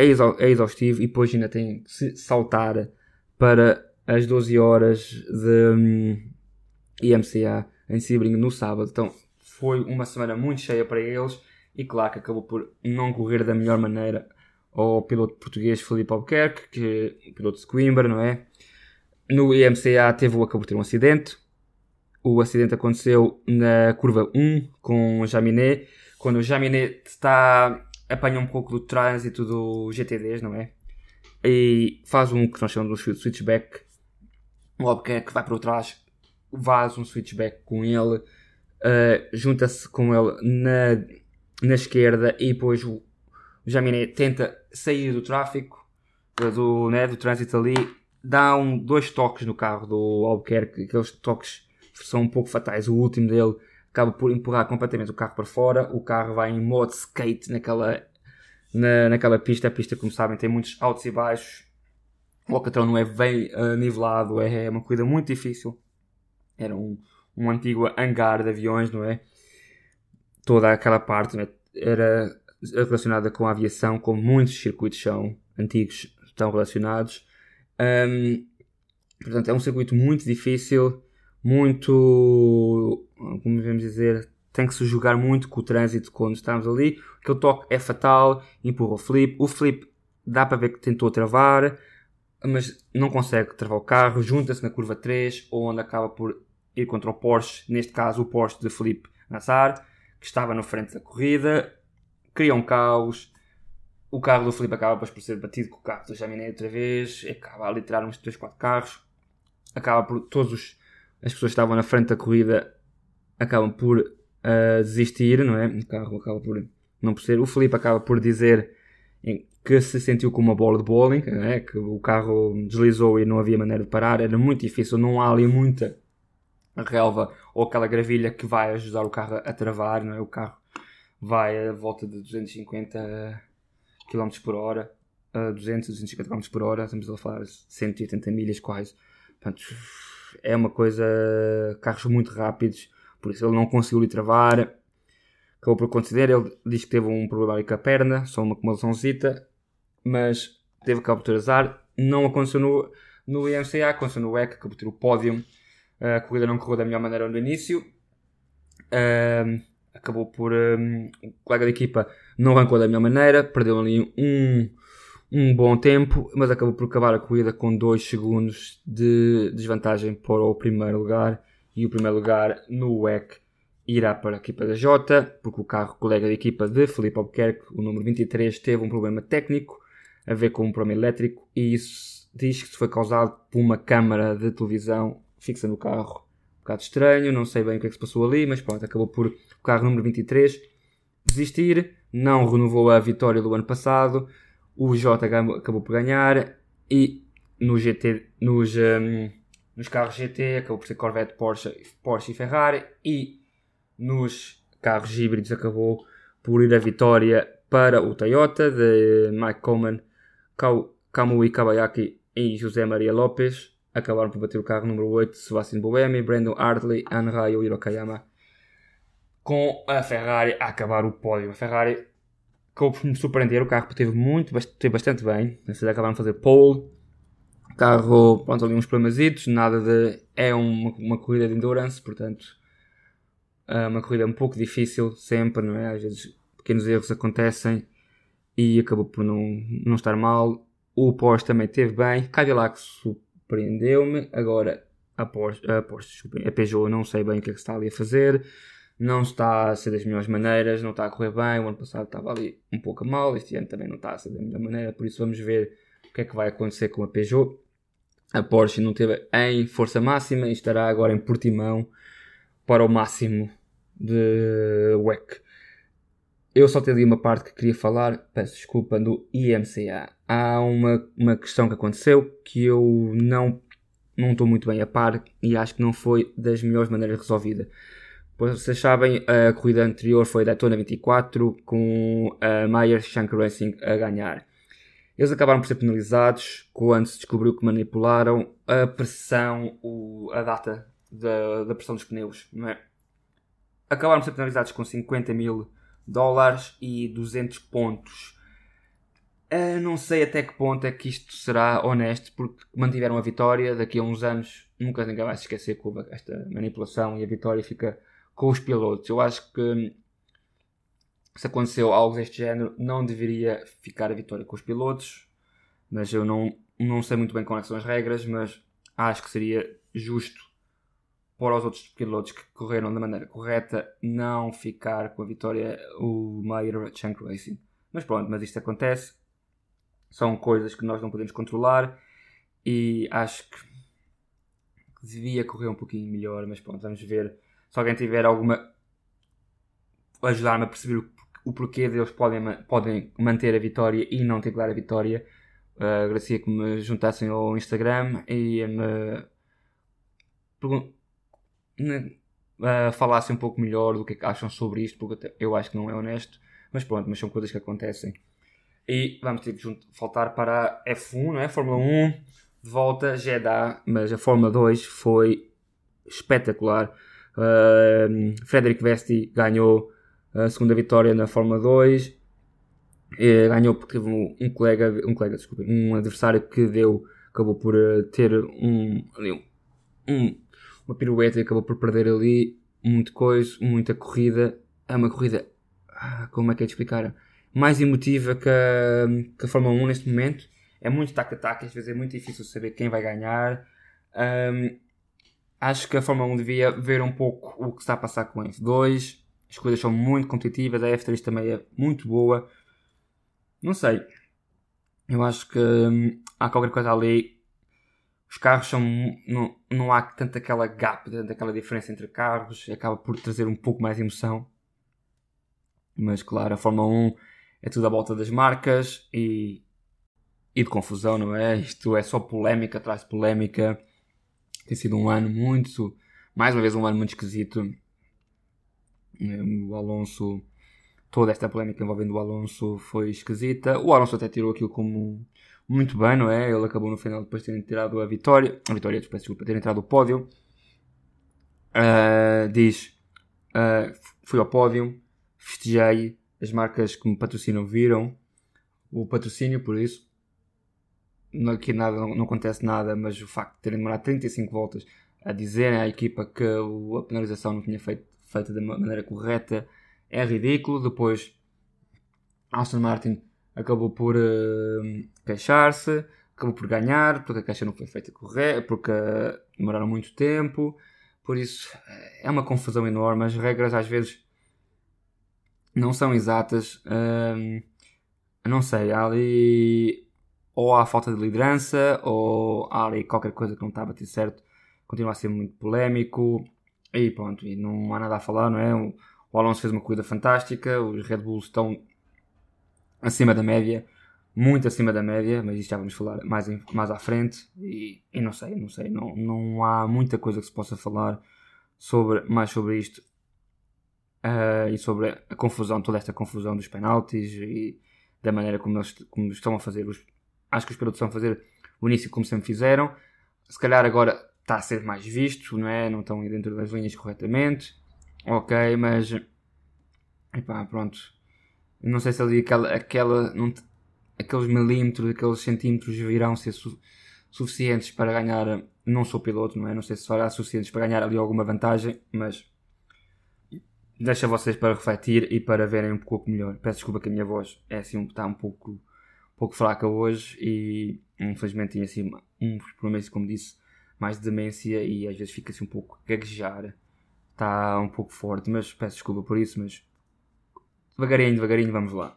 Speaker 3: É, é exaustivo e depois ainda tem que se saltar para as 12 horas de um, IMCA em Sebring no sábado. Então foi uma semana muito cheia para eles e claro que acabou por não correr da melhor maneira ao piloto português Felipe Albuquerque, que é piloto de Coimbra, não é? No IMCA teve o acabou de ter um acidente. O acidente aconteceu na curva 1 com o Jaminet, quando o Jaminet está apanha um pouco do trânsito do GTDs, não é? E faz um que nós chamamos de switchback. O Albuquerque vai para trás, faz um switchback com ele, uh, junta-se com ele na na esquerda e depois o Jaminé tenta sair do tráfego, do, né, do trânsito ali, dá um, dois toques no carro do Albuquerque, aqueles toques são um pouco fatais. O último dele acaba por empurrar completamente o carro para fora, o carro vai em modo skate naquela, na, naquela pista. A pista, como sabem, tem muitos altos e baixos. O Alcatrão não é bem uh, nivelado, é, é uma corrida muito difícil. Era um, um antigo hangar de aviões, não é? toda aquela parte né, era relacionada com a aviação, como muitos circuitos são antigos, estão relacionados. Um, portanto, é um circuito muito difícil, muito, como devemos dizer, tem que se jogar muito com o trânsito quando estamos ali. Aquele toque é fatal, empurra o flip. O flip dá para ver que tentou travar, mas não consegue travar o carro. Junta-se na curva 3, onde acaba por ir contra o Porsche, neste caso o Porsche de Felipe Nassar que estava na frente da corrida, cria um caos. O carro do Felipe acaba por ser batido com o carro do Jaminé outra vez, acaba a literar uns 3, 4 carros, acaba por todos os, as pessoas que estavam na frente da corrida acabam por uh, desistir, não é? O carro acaba por não por ser. O Felipe acaba por dizer que se sentiu como uma bola de bowling, é? que o carro deslizou e não havia maneira de parar, era muito difícil, não há ali muita relva ou aquela gravilha que vai ajudar o carro a travar, não é? O carro vai a volta de 250 km por hora, a 200, 250 km por hora, estamos a falar 180 milhas quase. Portanto, é uma coisa, carros muito rápidos, por isso ele não conseguiu lhe travar. Acabou por considerar, ele diz que teve um problema ali com a perna, só uma acumulaçãozita, mas teve que por azar. Não aconteceu no, no IMCA, aconteceu no WEC, por ter o pódio a corrida não correu da melhor maneira no início. Acabou por. Um, o colega da equipa não arrancou da melhor maneira, perdeu ali um, um bom tempo, mas acabou por acabar a corrida com 2 segundos de desvantagem para o primeiro lugar. E o primeiro lugar no WEC irá para a equipa da Jota, porque o carro colega da equipa de Felipe Albuquerque, o número 23, teve um problema técnico a ver com um problema elétrico e isso diz que foi causado por uma câmara de televisão fixa no carro. Bocado estranho, não sei bem o que é que se passou ali, mas pronto, acabou por o carro número 23 desistir, não renovou a vitória do ano passado, o J acabou por ganhar e no GT, nos, um, nos carros GT acabou por ser Corvette, Porsche, Porsche e Ferrari e nos carros híbridos acabou por ir a vitória para o Toyota de Mike Coleman, Kamui Kabayaki e José Maria Lopes acabaram por bater o carro número 8 de Sebastian Boemi, Brandon Hartley, Anraio Hirokayama com a Ferrari a acabar o pódio. A Ferrari acabou por me surpreender, o carro teve muito, teve bastante bem, eles acabaram de fazer pole, carro, pronto, ali uns problemazitos, nada de... é uma, uma corrida de endurance, portanto é uma corrida um pouco difícil sempre, não é? Às vezes pequenos erros acontecem e acabou por não, não estar mal. O Porsche também teve bem, Cadillac surpreendeu-me, agora a Porsche, a Porsche, a Peugeot não sei bem o que é que está ali a fazer não está a ser das melhores maneiras, não está a correr bem. O ano passado estava ali um pouco mal, este ano também não está a ser da melhor maneira, por isso vamos ver o que é que vai acontecer com a Peugeot. A Porsche não teve em força máxima e estará agora em Portimão para o máximo de WEC. Eu só tenho ali uma parte que queria falar, peço desculpa, do IMCA. Há uma, uma questão que aconteceu que eu não não estou muito bem a par e acho que não foi das melhores maneiras resolvida. Pois vocês sabem, a corrida anterior foi da Daytona 24 com a Meyer Shank Racing a ganhar. Eles acabaram por ser penalizados quando se descobriu que manipularam a pressão, o, a data da, da pressão dos pneus. Não é? Acabaram por ser penalizados com 50 mil dólares e 200 pontos. Uh, não sei até que ponto é que isto será honesto, porque mantiveram a vitória. Daqui a uns anos nunca ninguém vai se esquecer que houve esta manipulação e a vitória fica com os pilotos. Eu acho que se aconteceu algo deste género, não deveria ficar a vitória com os pilotos, mas eu não, não sei muito bem quais são as regras, mas acho que seria justo para os outros pilotos que correram da maneira correta não ficar com a vitória o Meyer Chunk Racing. Mas pronto, mas isto acontece, são coisas que nós não podemos controlar e acho que devia correr um pouquinho melhor, mas pronto, vamos ver se alguém tiver alguma. ajudar-me a perceber o porquê deles podem, podem manter a vitória e não dar a vitória, uh, agradecia que me juntassem ao Instagram e me. Uh, falassem um pouco melhor do que, é que acham sobre isto, porque eu acho que não é honesto, mas pronto, mas são coisas que acontecem. E vamos ter que faltar para a F1, não é? Fórmula 1, de volta, Jeddah, mas a Fórmula 2 foi espetacular. Uh, Frederick Vesti ganhou a segunda vitória na Fórmula 2. E ganhou porque teve um, colega, um colega, desculpa, um adversário que deu, acabou por uh, ter um, um, uma pirueta e acabou por perder ali muito coisa, muita corrida. É uma corrida, ah, como é que é de explicar? Mais emotiva que a, que a Fórmula 1 neste momento. É muito tac-a-tac, às vezes é muito difícil saber quem vai ganhar. Um, acho que a Fórmula 1 devia ver um pouco o que está a passar com a F2. As coisas são muito competitivas, a F3 também é muito boa. Não sei. Eu acho que hum, há qualquer coisa ali. Os carros são. Não, não há tanto aquela gap, tanto aquela diferença entre carros. Acaba por trazer um pouco mais emoção. Mas claro, a Fórmula 1 é tudo à volta das marcas e, e de confusão, não é? Isto é só polémica atrás de polémica tem sido um ano muito, mais uma vez, um ano muito esquisito. O Alonso, toda esta polémica envolvendo o Alonso foi esquisita. O Alonso até tirou aquilo como muito bem, não é? Ele acabou no final depois de terem tirado a vitória. A vitória, desculpa, desculpa terem entrado o pódio. Uh, diz: uh, Fui ao pódio, festejei. As marcas que me patrocinam viram o patrocínio, por isso aqui nada, não, não, acontece nada, mas o facto de terem demorado 35 voltas a dizerem à equipa que a penalização não tinha feito, feita da maneira correta é ridículo. Depois, Aston Martin acabou por uh, queixar-se, acabou por ganhar, porque a caixa não foi feita correta, porque uh, demoraram muito tempo. Por isso, é uma confusão enorme. As regras às vezes não são exatas. Uh, não sei, há ali ou há falta de liderança, ou há ali qualquer coisa que não está a bater certo continua a ser muito polémico. E pronto, e não há nada a falar, não é? O, Alonso fez uma corrida fantástica, os Red Bulls estão acima da média, muito acima da média, mas isto já vamos falar mais, em, mais à frente. E, e não sei, não sei, não, não há muita coisa que se possa falar sobre, mais sobre isto uh, e sobre a confusão, toda esta confusão dos penaltis e da maneira como eles como estão a fazer. Os, acho que os pilotos estão a fazer o início como sempre fizeram. Se calhar agora está a ser mais visto, não é? Não estão dentro das linhas corretamente. Ok, mas. Epá, pronto. Não sei se ali aquela. aquela não, aqueles milímetros, aqueles centímetros virão ser su suficientes para ganhar. Não sou piloto, não é? Não sei se será suficientes para ganhar ali alguma vantagem, mas. Deixa vocês para refletir e para verem um pouco melhor. Peço desculpa que a minha voz é assim, está um pouco, um pouco fraca hoje e infelizmente tinha assim uns problemas, como disse, mais de demência e às vezes fica assim um pouco gaguejar. Está um pouco forte, mas peço desculpa por isso, mas devagarinho, devagarinho, vamos lá.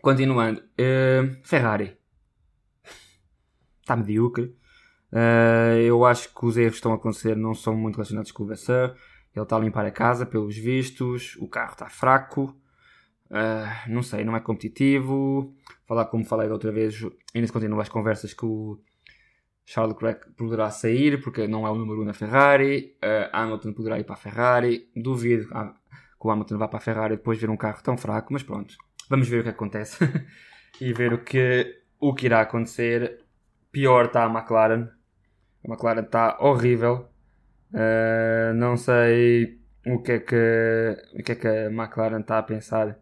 Speaker 3: Continuando, uh, Ferrari está medíocre. Uh, eu acho que os erros que estão a acontecer não são muito relacionados com o Vasseur. Ele está a limpar a casa, pelos vistos. O carro está fraco. Uh, não sei, não é competitivo. Falar como falei da outra vez, ainda se continuam as conversas que o Charles Leclerc poderá sair porque não é o número 1 um na Ferrari. Uh, Hamilton poderá ir para a Ferrari. Duvido que o Hamilton vá para a Ferrari depois de ver um carro tão fraco, mas pronto. Vamos ver o que acontece e ver o que, o que irá acontecer. Pior está a McLaren. A McLaren está horrível. Uh, não sei o que, é que, o que é que a McLaren está a pensar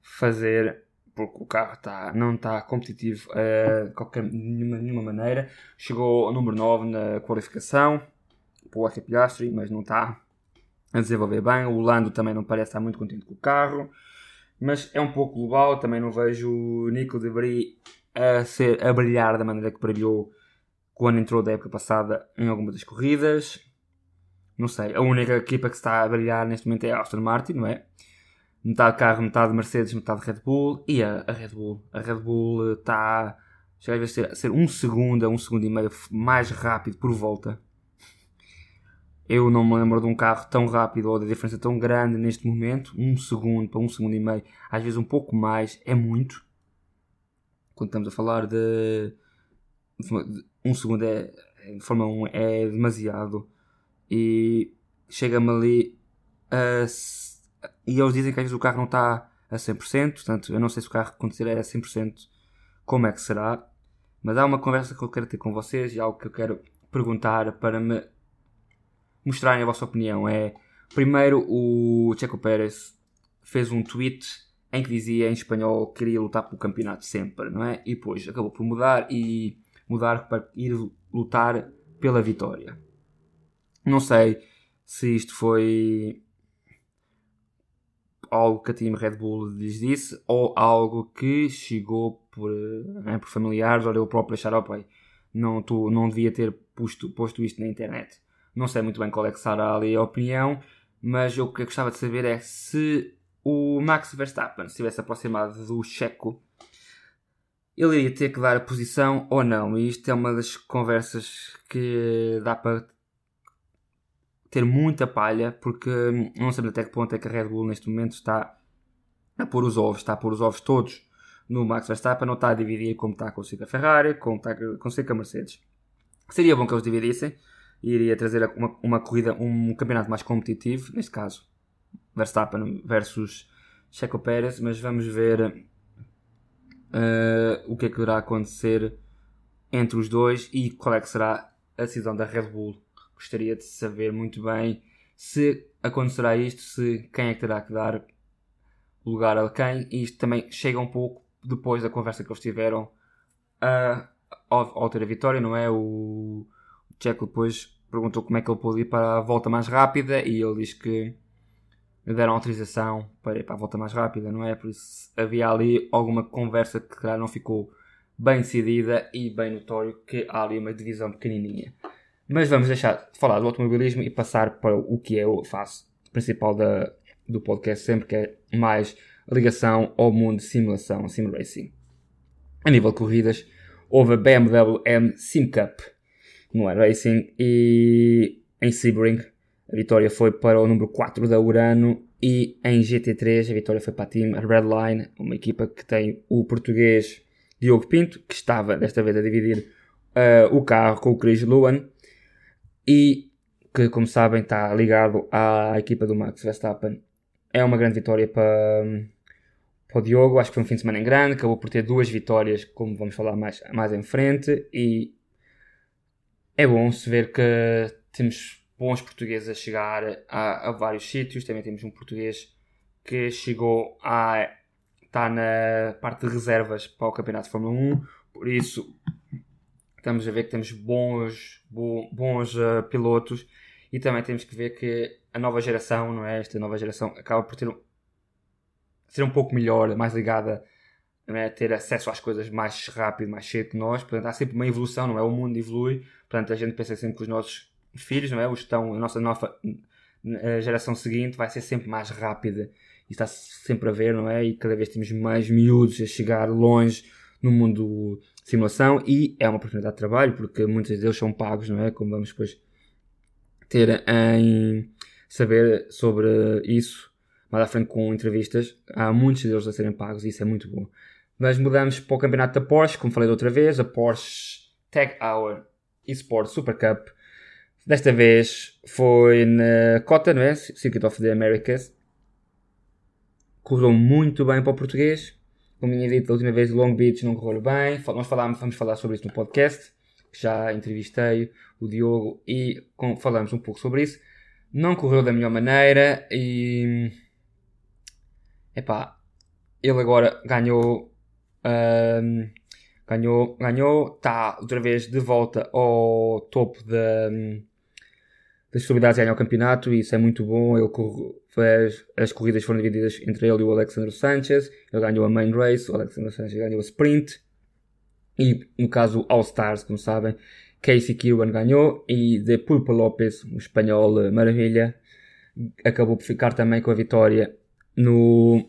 Speaker 3: fazer porque o carro tá, não está competitivo uh, de qualquer, nenhuma, nenhuma maneira. Chegou ao número 9 na qualificação para o Piastri, mas não está a desenvolver bem. O Lando também não parece estar muito contente com o carro, mas é um pouco global. Também não vejo o Nico de a, ser, a brilhar da maneira que brilhou quando entrou da época passada em alguma das corridas. Não sei, a única equipa que está a brilhar neste momento é a Aston Martin, não é? Metade carro, metade Mercedes, metade Red Bull. E a, a Red Bull? A Red Bull está. Chega a ser, ser um segundo a um segundo e meio mais rápido por volta. Eu não me lembro de um carro tão rápido ou de diferença tão grande neste momento. Um segundo para um segundo e meio, às vezes um pouco mais, é muito. Quando estamos a falar de. um segundo é. De Fórmula 1 é demasiado. E chega-me ali a e eles dizem que às vezes o carro não está a 100%, portanto, eu não sei se o carro acontecer a 100%, como é que será. Mas há uma conversa que eu quero ter com vocês e algo que eu quero perguntar para me mostrarem a vossa opinião. É, primeiro, o Checo Pérez fez um tweet em que dizia em espanhol que queria lutar pelo campeonato sempre, não é? E depois acabou por mudar e mudar para ir lutar pela vitória. Não sei se isto foi algo que a Team Red Bull lhes disse ou algo que chegou por, né, por familiares ou eu próprio achar, ok, não, tu, não devia ter posto, posto isto na internet. Não sei muito bem qual é que será ali a opinião, mas o que eu gostava de saber é se o Max Verstappen se tivesse aproximado do Checo, ele iria ter que dar a posição ou não. E isto é uma das conversas que dá para ter muita palha, porque hum, não sabemos até que ponto é que a Red Bull neste momento está a pôr os ovos, está a pôr os ovos todos no Max Verstappen, não está a dividir como está com a Ferrari, como está com a Mercedes. Seria bom que eles dividissem, iria trazer uma, uma corrida, um campeonato mais competitivo, neste caso Verstappen versus Checo Pérez, mas vamos ver uh, o que é que irá acontecer entre os dois e qual é que será a decisão da Red Bull gostaria de saber muito bem se acontecerá isto, se quem é que terá que dar lugar a quem, e isto também chega um pouco depois da conversa que eles tiveram a, ao, ter a vitória, não é? O, o Checo depois perguntou como é que ele pôde ir para a volta mais rápida e ele diz que deram autorização para ir para a volta mais rápida, não é? Por isso havia ali alguma conversa que calhar não ficou bem decidida e bem notório que há ali uma divisão pequenininha. Mas vamos deixar de falar do automobilismo e passar para o que é o face principal da, do podcast, sempre que é mais ligação ao mundo de simulação, sim racing. A nível de corridas, houve a BMW M Sim Cup. no iRacing e em Sebring a vitória foi para o número 4 da Urano e em GT3 a vitória foi para a Team Redline, uma equipa que tem o português Diogo Pinto, que estava desta vez a dividir uh, o carro com o Chris Luan e que, como sabem, está ligado à equipa do Max Verstappen. É uma grande vitória para, para o Diogo. Acho que foi um fim de semana em grande. Acabou por ter duas vitórias, como vamos falar mais, mais em frente. E é bom se ver que temos bons portugueses a chegar a, a vários sítios. Também temos um português que chegou a está na parte de reservas para o Campeonato de Fórmula 1, por isso estamos a ver que temos bons, bons uh, pilotos e também temos que ver que a nova geração, não é? Esta nova geração acaba por ter um, ser um pouco melhor, mais ligada é? ter acesso às coisas mais rápido, mais cedo que nós. Portanto, há sempre uma evolução, não é? O mundo evolui. Portanto, a gente pensa sempre que os nossos filhos, não é? Os estão, a nossa nova a geração seguinte vai ser sempre mais rápida e está sempre a ver, não é? E cada vez temos mais miúdos a chegar longe no mundo simulação e é uma oportunidade de trabalho porque muitos deles são pagos, não é? Como vamos depois ter em saber sobre isso mais à frente com entrevistas. Há muitos deles a serem pagos e isso é muito bom. Mas mudamos para o campeonato da Porsche, como falei da outra vez, a Porsche Tech Hour Esports Super Cup. Desta vez foi na Cota, não é? Circuit of the Americas correu muito bem para o português. Como tinha dito da última vez, Long Beach não correu bem. Nós falámos, vamos falar sobre isso no podcast. Já entrevistei o Diogo e falamos um pouco sobre isso. Não correu da melhor maneira e. Epá, ele agora ganhou. Um, ganhou, ganhou, está outra vez de volta ao topo da, das possibilidades de ganhar o campeonato e isso é muito bom. Ele as, as corridas foram divididas entre ele e o Alexandre Sanchez. Ele ganhou a main race, o Alexandre Sanchez ganhou a sprint. E no caso All Stars, como sabem, Casey Kirwan ganhou e De Pulpo Lopes, um espanhol eh, maravilha, acabou por ficar também com a vitória no,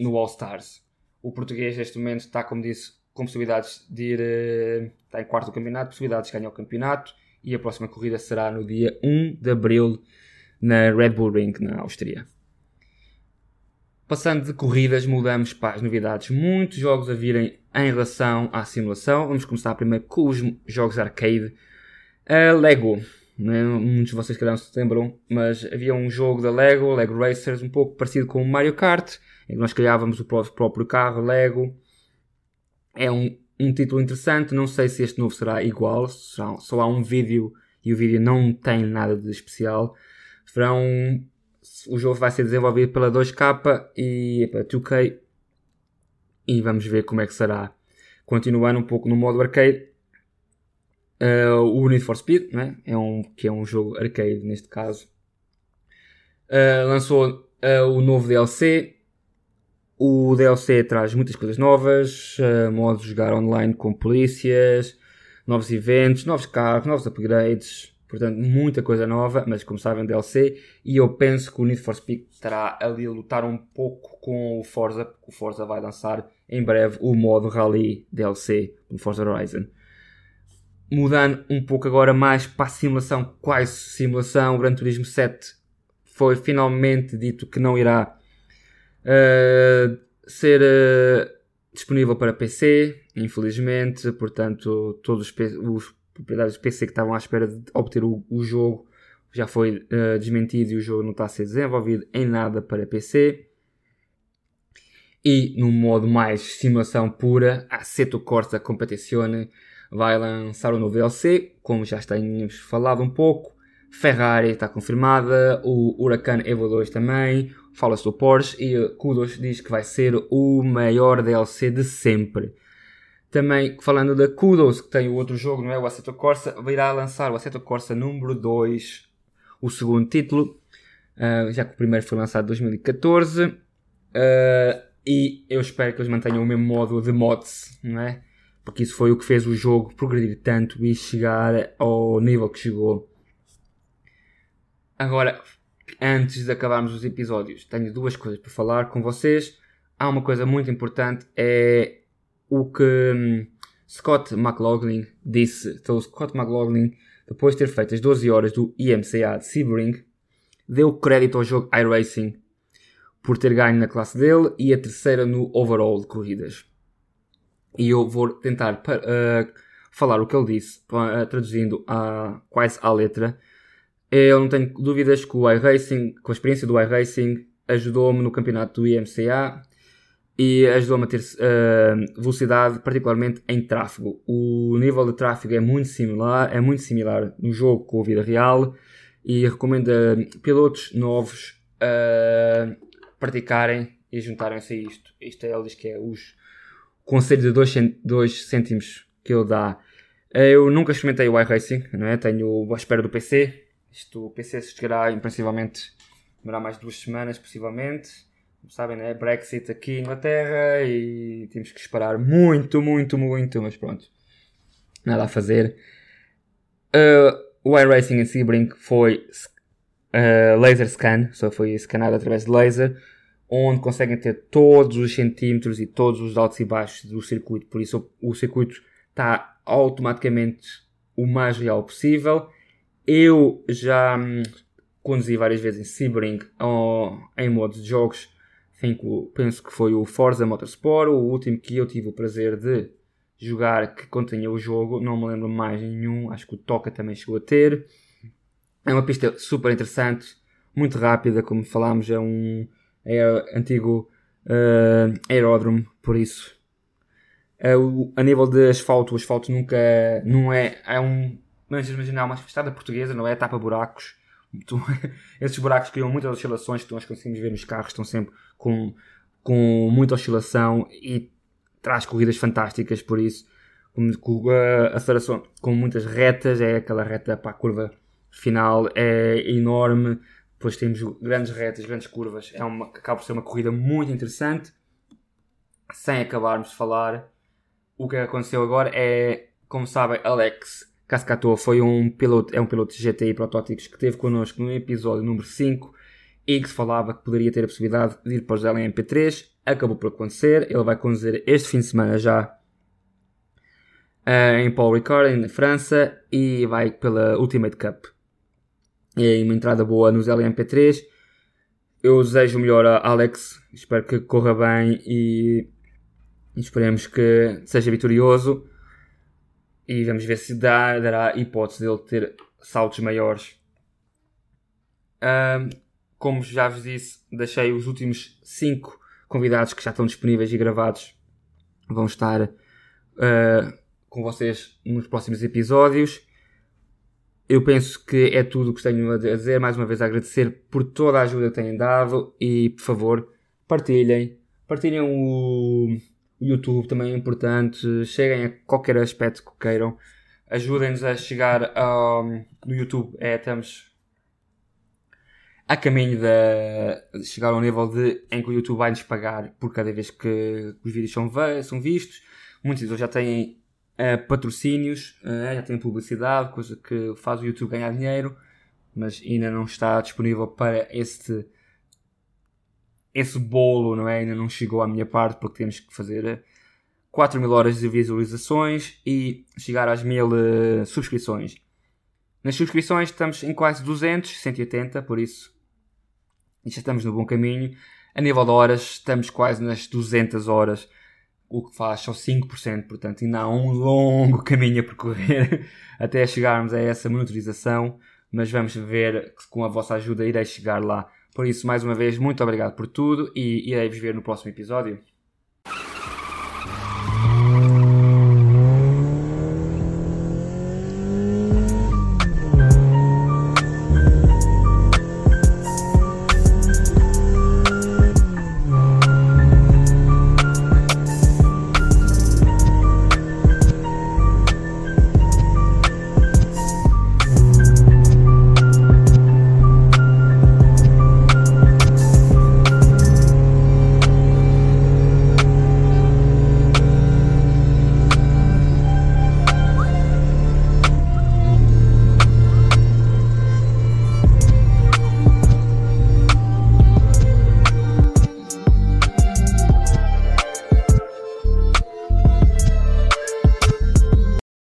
Speaker 3: no All Stars. O português neste momento está, como disse, com possibilidades de ir, eh, está em quarto do campeonato, possibilidades de ganhar o campeonato e a próxima corrida será no dia 1 de Abril na Red Bull Ring, na Áustria. Passando de corridas, mudamos para as novidades. Muitos jogos a virem em relação à simulação. Vamos começar primeiro com os jogos arcade. A Lego. Né? Muitos de vocês calhar não se lembram, mas havia um jogo da Lego, Lego Racers, um pouco parecido com o Mario Kart, em que nós criávamos o próprio carro Lego. É um, um título interessante, não sei se este novo será igual, só, só há um vídeo e o vídeo não tem nada de especial verão o jogo vai ser desenvolvido pela 2K e pela 2K e vamos ver como é que será. Continuando um pouco no modo arcade, uh, o Need for Speed, né? é um, que é um jogo arcade neste caso, uh, lançou uh, o novo DLC. O DLC traz muitas coisas novas, uh, modos de jogar online com polícias, novos eventos, novos carros, novos upgrades, Portanto, muita coisa nova, mas como sabem, DLC. E eu penso que o Need for Speed estará ali a lutar um pouco com o Forza, porque o Forza vai lançar em breve o modo Rally DLC no Forza Horizon. Mudando um pouco agora mais para a simulação, quase simulação, o Gran Turismo 7 foi finalmente dito que não irá uh, ser uh, disponível para PC, infelizmente. Portanto, todos os, os propriedades de PC que estavam à espera de obter o, o jogo já foi uh, desmentido e o jogo não está a ser desenvolvido em nada para PC. E no modo mais simulação pura, a Seto Corsa Competizione vai lançar o um novo DLC, como já tínhamos falado um pouco. Ferrari está confirmada, o Huracan Evo 2 também, fala-se do Porsche e Kudos diz que vai ser o maior DLC de sempre. Também falando da Kudos, que tem o outro jogo, não é? O Assetto Corsa, irá lançar o Assetto Corsa número 2, o segundo título, uh, já que o primeiro foi lançado em 2014. Uh, ah, e eu espero que eles mantenham o mesmo modo de mods, não é? Porque isso foi o que fez o jogo progredir tanto e chegar ao nível que chegou. Agora, antes de acabarmos os episódios, tenho duas coisas para falar com vocês. Há uma coisa muito importante, é o que hum, Scott McLaughlin disse, então Scott McLaughlin, depois de ter feito as 12 horas do IMCA de Sebring, deu crédito ao jogo iRacing por ter ganho na classe dele e a terceira no overall de corridas. E eu vou tentar uh, falar o que ele disse, uh, traduzindo a, quase à letra. Eu não tenho dúvidas que o iRacing, com a experiência do iRacing, ajudou-me no campeonato do IMCA e ajudou-me a ter uh, velocidade, particularmente em tráfego. O nível de tráfego é muito similar, é muito similar no jogo com a vida real e recomendo a pilotos novos uh, praticarem e juntarem-se a isto. Isto é, ele diz que é os conselho de 2 cêntimos que ele dá. Eu nunca experimentei o iRacing, não é? Tenho a espera do PC. Isto, o PC chegará, principalmente, demorar mais duas semanas, possivelmente como sabem, né? Brexit aqui em Inglaterra e temos que esperar muito, muito, muito, mas pronto, nada a fazer. Uh, o iRacing em Sebring foi uh, laser scan, só foi escanado através de laser, onde conseguem ter todos os centímetros e todos os altos e baixos do circuito, por isso o, o circuito está automaticamente o mais real possível. Eu já hum, conduzi várias vezes em Sebring em modos de jogos penso que foi o Forza Motorsport, o último que eu tive o prazer de jogar que continha o jogo, não me lembro mais nenhum, acho que o Toca também chegou a ter. É uma pista super interessante, muito rápida, como falámos, é um é antigo uh, aeródromo, por isso. Uh, a nível de asfalto, o asfalto nunca não é, é um, mas imaginar uma estrada portuguesa, não é? Tapa buracos, esses buracos criam muitas oscilações que nós conseguimos ver nos carros, estão sempre com, com muita oscilação e traz corridas fantásticas, por isso, com a aceleração com muitas retas, é aquela reta para a curva final, é enorme, depois temos grandes retas, grandes curvas, é uma, acaba por ser uma corrida muito interessante, sem acabarmos de falar, o que aconteceu agora é, como sabem, Alex Cascatou foi um piloto, é um piloto de GTI protótipos que esteve connosco no episódio número 5 e que se falava que poderia ter a possibilidade de ir para os LMP3. Acabou por acontecer. Ele vai conduzir este fim de semana já uh, em Paul Ricard, na França, e vai pela Ultimate Cup. E uma entrada boa nos LMP3. Eu desejo o melhor a Alex. Espero que corra bem e esperemos que seja vitorioso. E vamos ver se dá, dará hipótese dele ter saltos maiores. Um, como já vos disse, deixei os últimos 5 convidados que já estão disponíveis e gravados. Vão estar uh, com vocês nos próximos episódios. Eu penso que é tudo o que tenho a dizer. Mais uma vez, agradecer por toda a ajuda que têm dado e, por favor, partilhem. Partilhem o YouTube também é importante. Cheguem a qualquer aspecto que queiram. Ajudem-nos a chegar ao, no YouTube. É, estamos a caminho de chegar ao nível de, em que o YouTube vai nos pagar por cada vez que os vídeos são, são vistos. Muitos deles já têm uh, patrocínios, uh, já têm publicidade, coisa que faz o YouTube ganhar dinheiro, mas ainda não está disponível para este esse bolo, não é? Ainda não chegou à minha parte porque temos que fazer 4 mil horas de visualizações e chegar às mil uh, subscrições. Nas subscrições estamos em quase 200, 180, por isso já estamos no bom caminho. A nível de horas estamos quase nas 200 horas, o que faz só 5%, portanto ainda há um longo caminho a percorrer até chegarmos a essa monitorização, mas vamos ver que com a vossa ajuda irei chegar lá. Por isso, mais uma vez, muito obrigado por tudo e irei-vos ver no próximo episódio.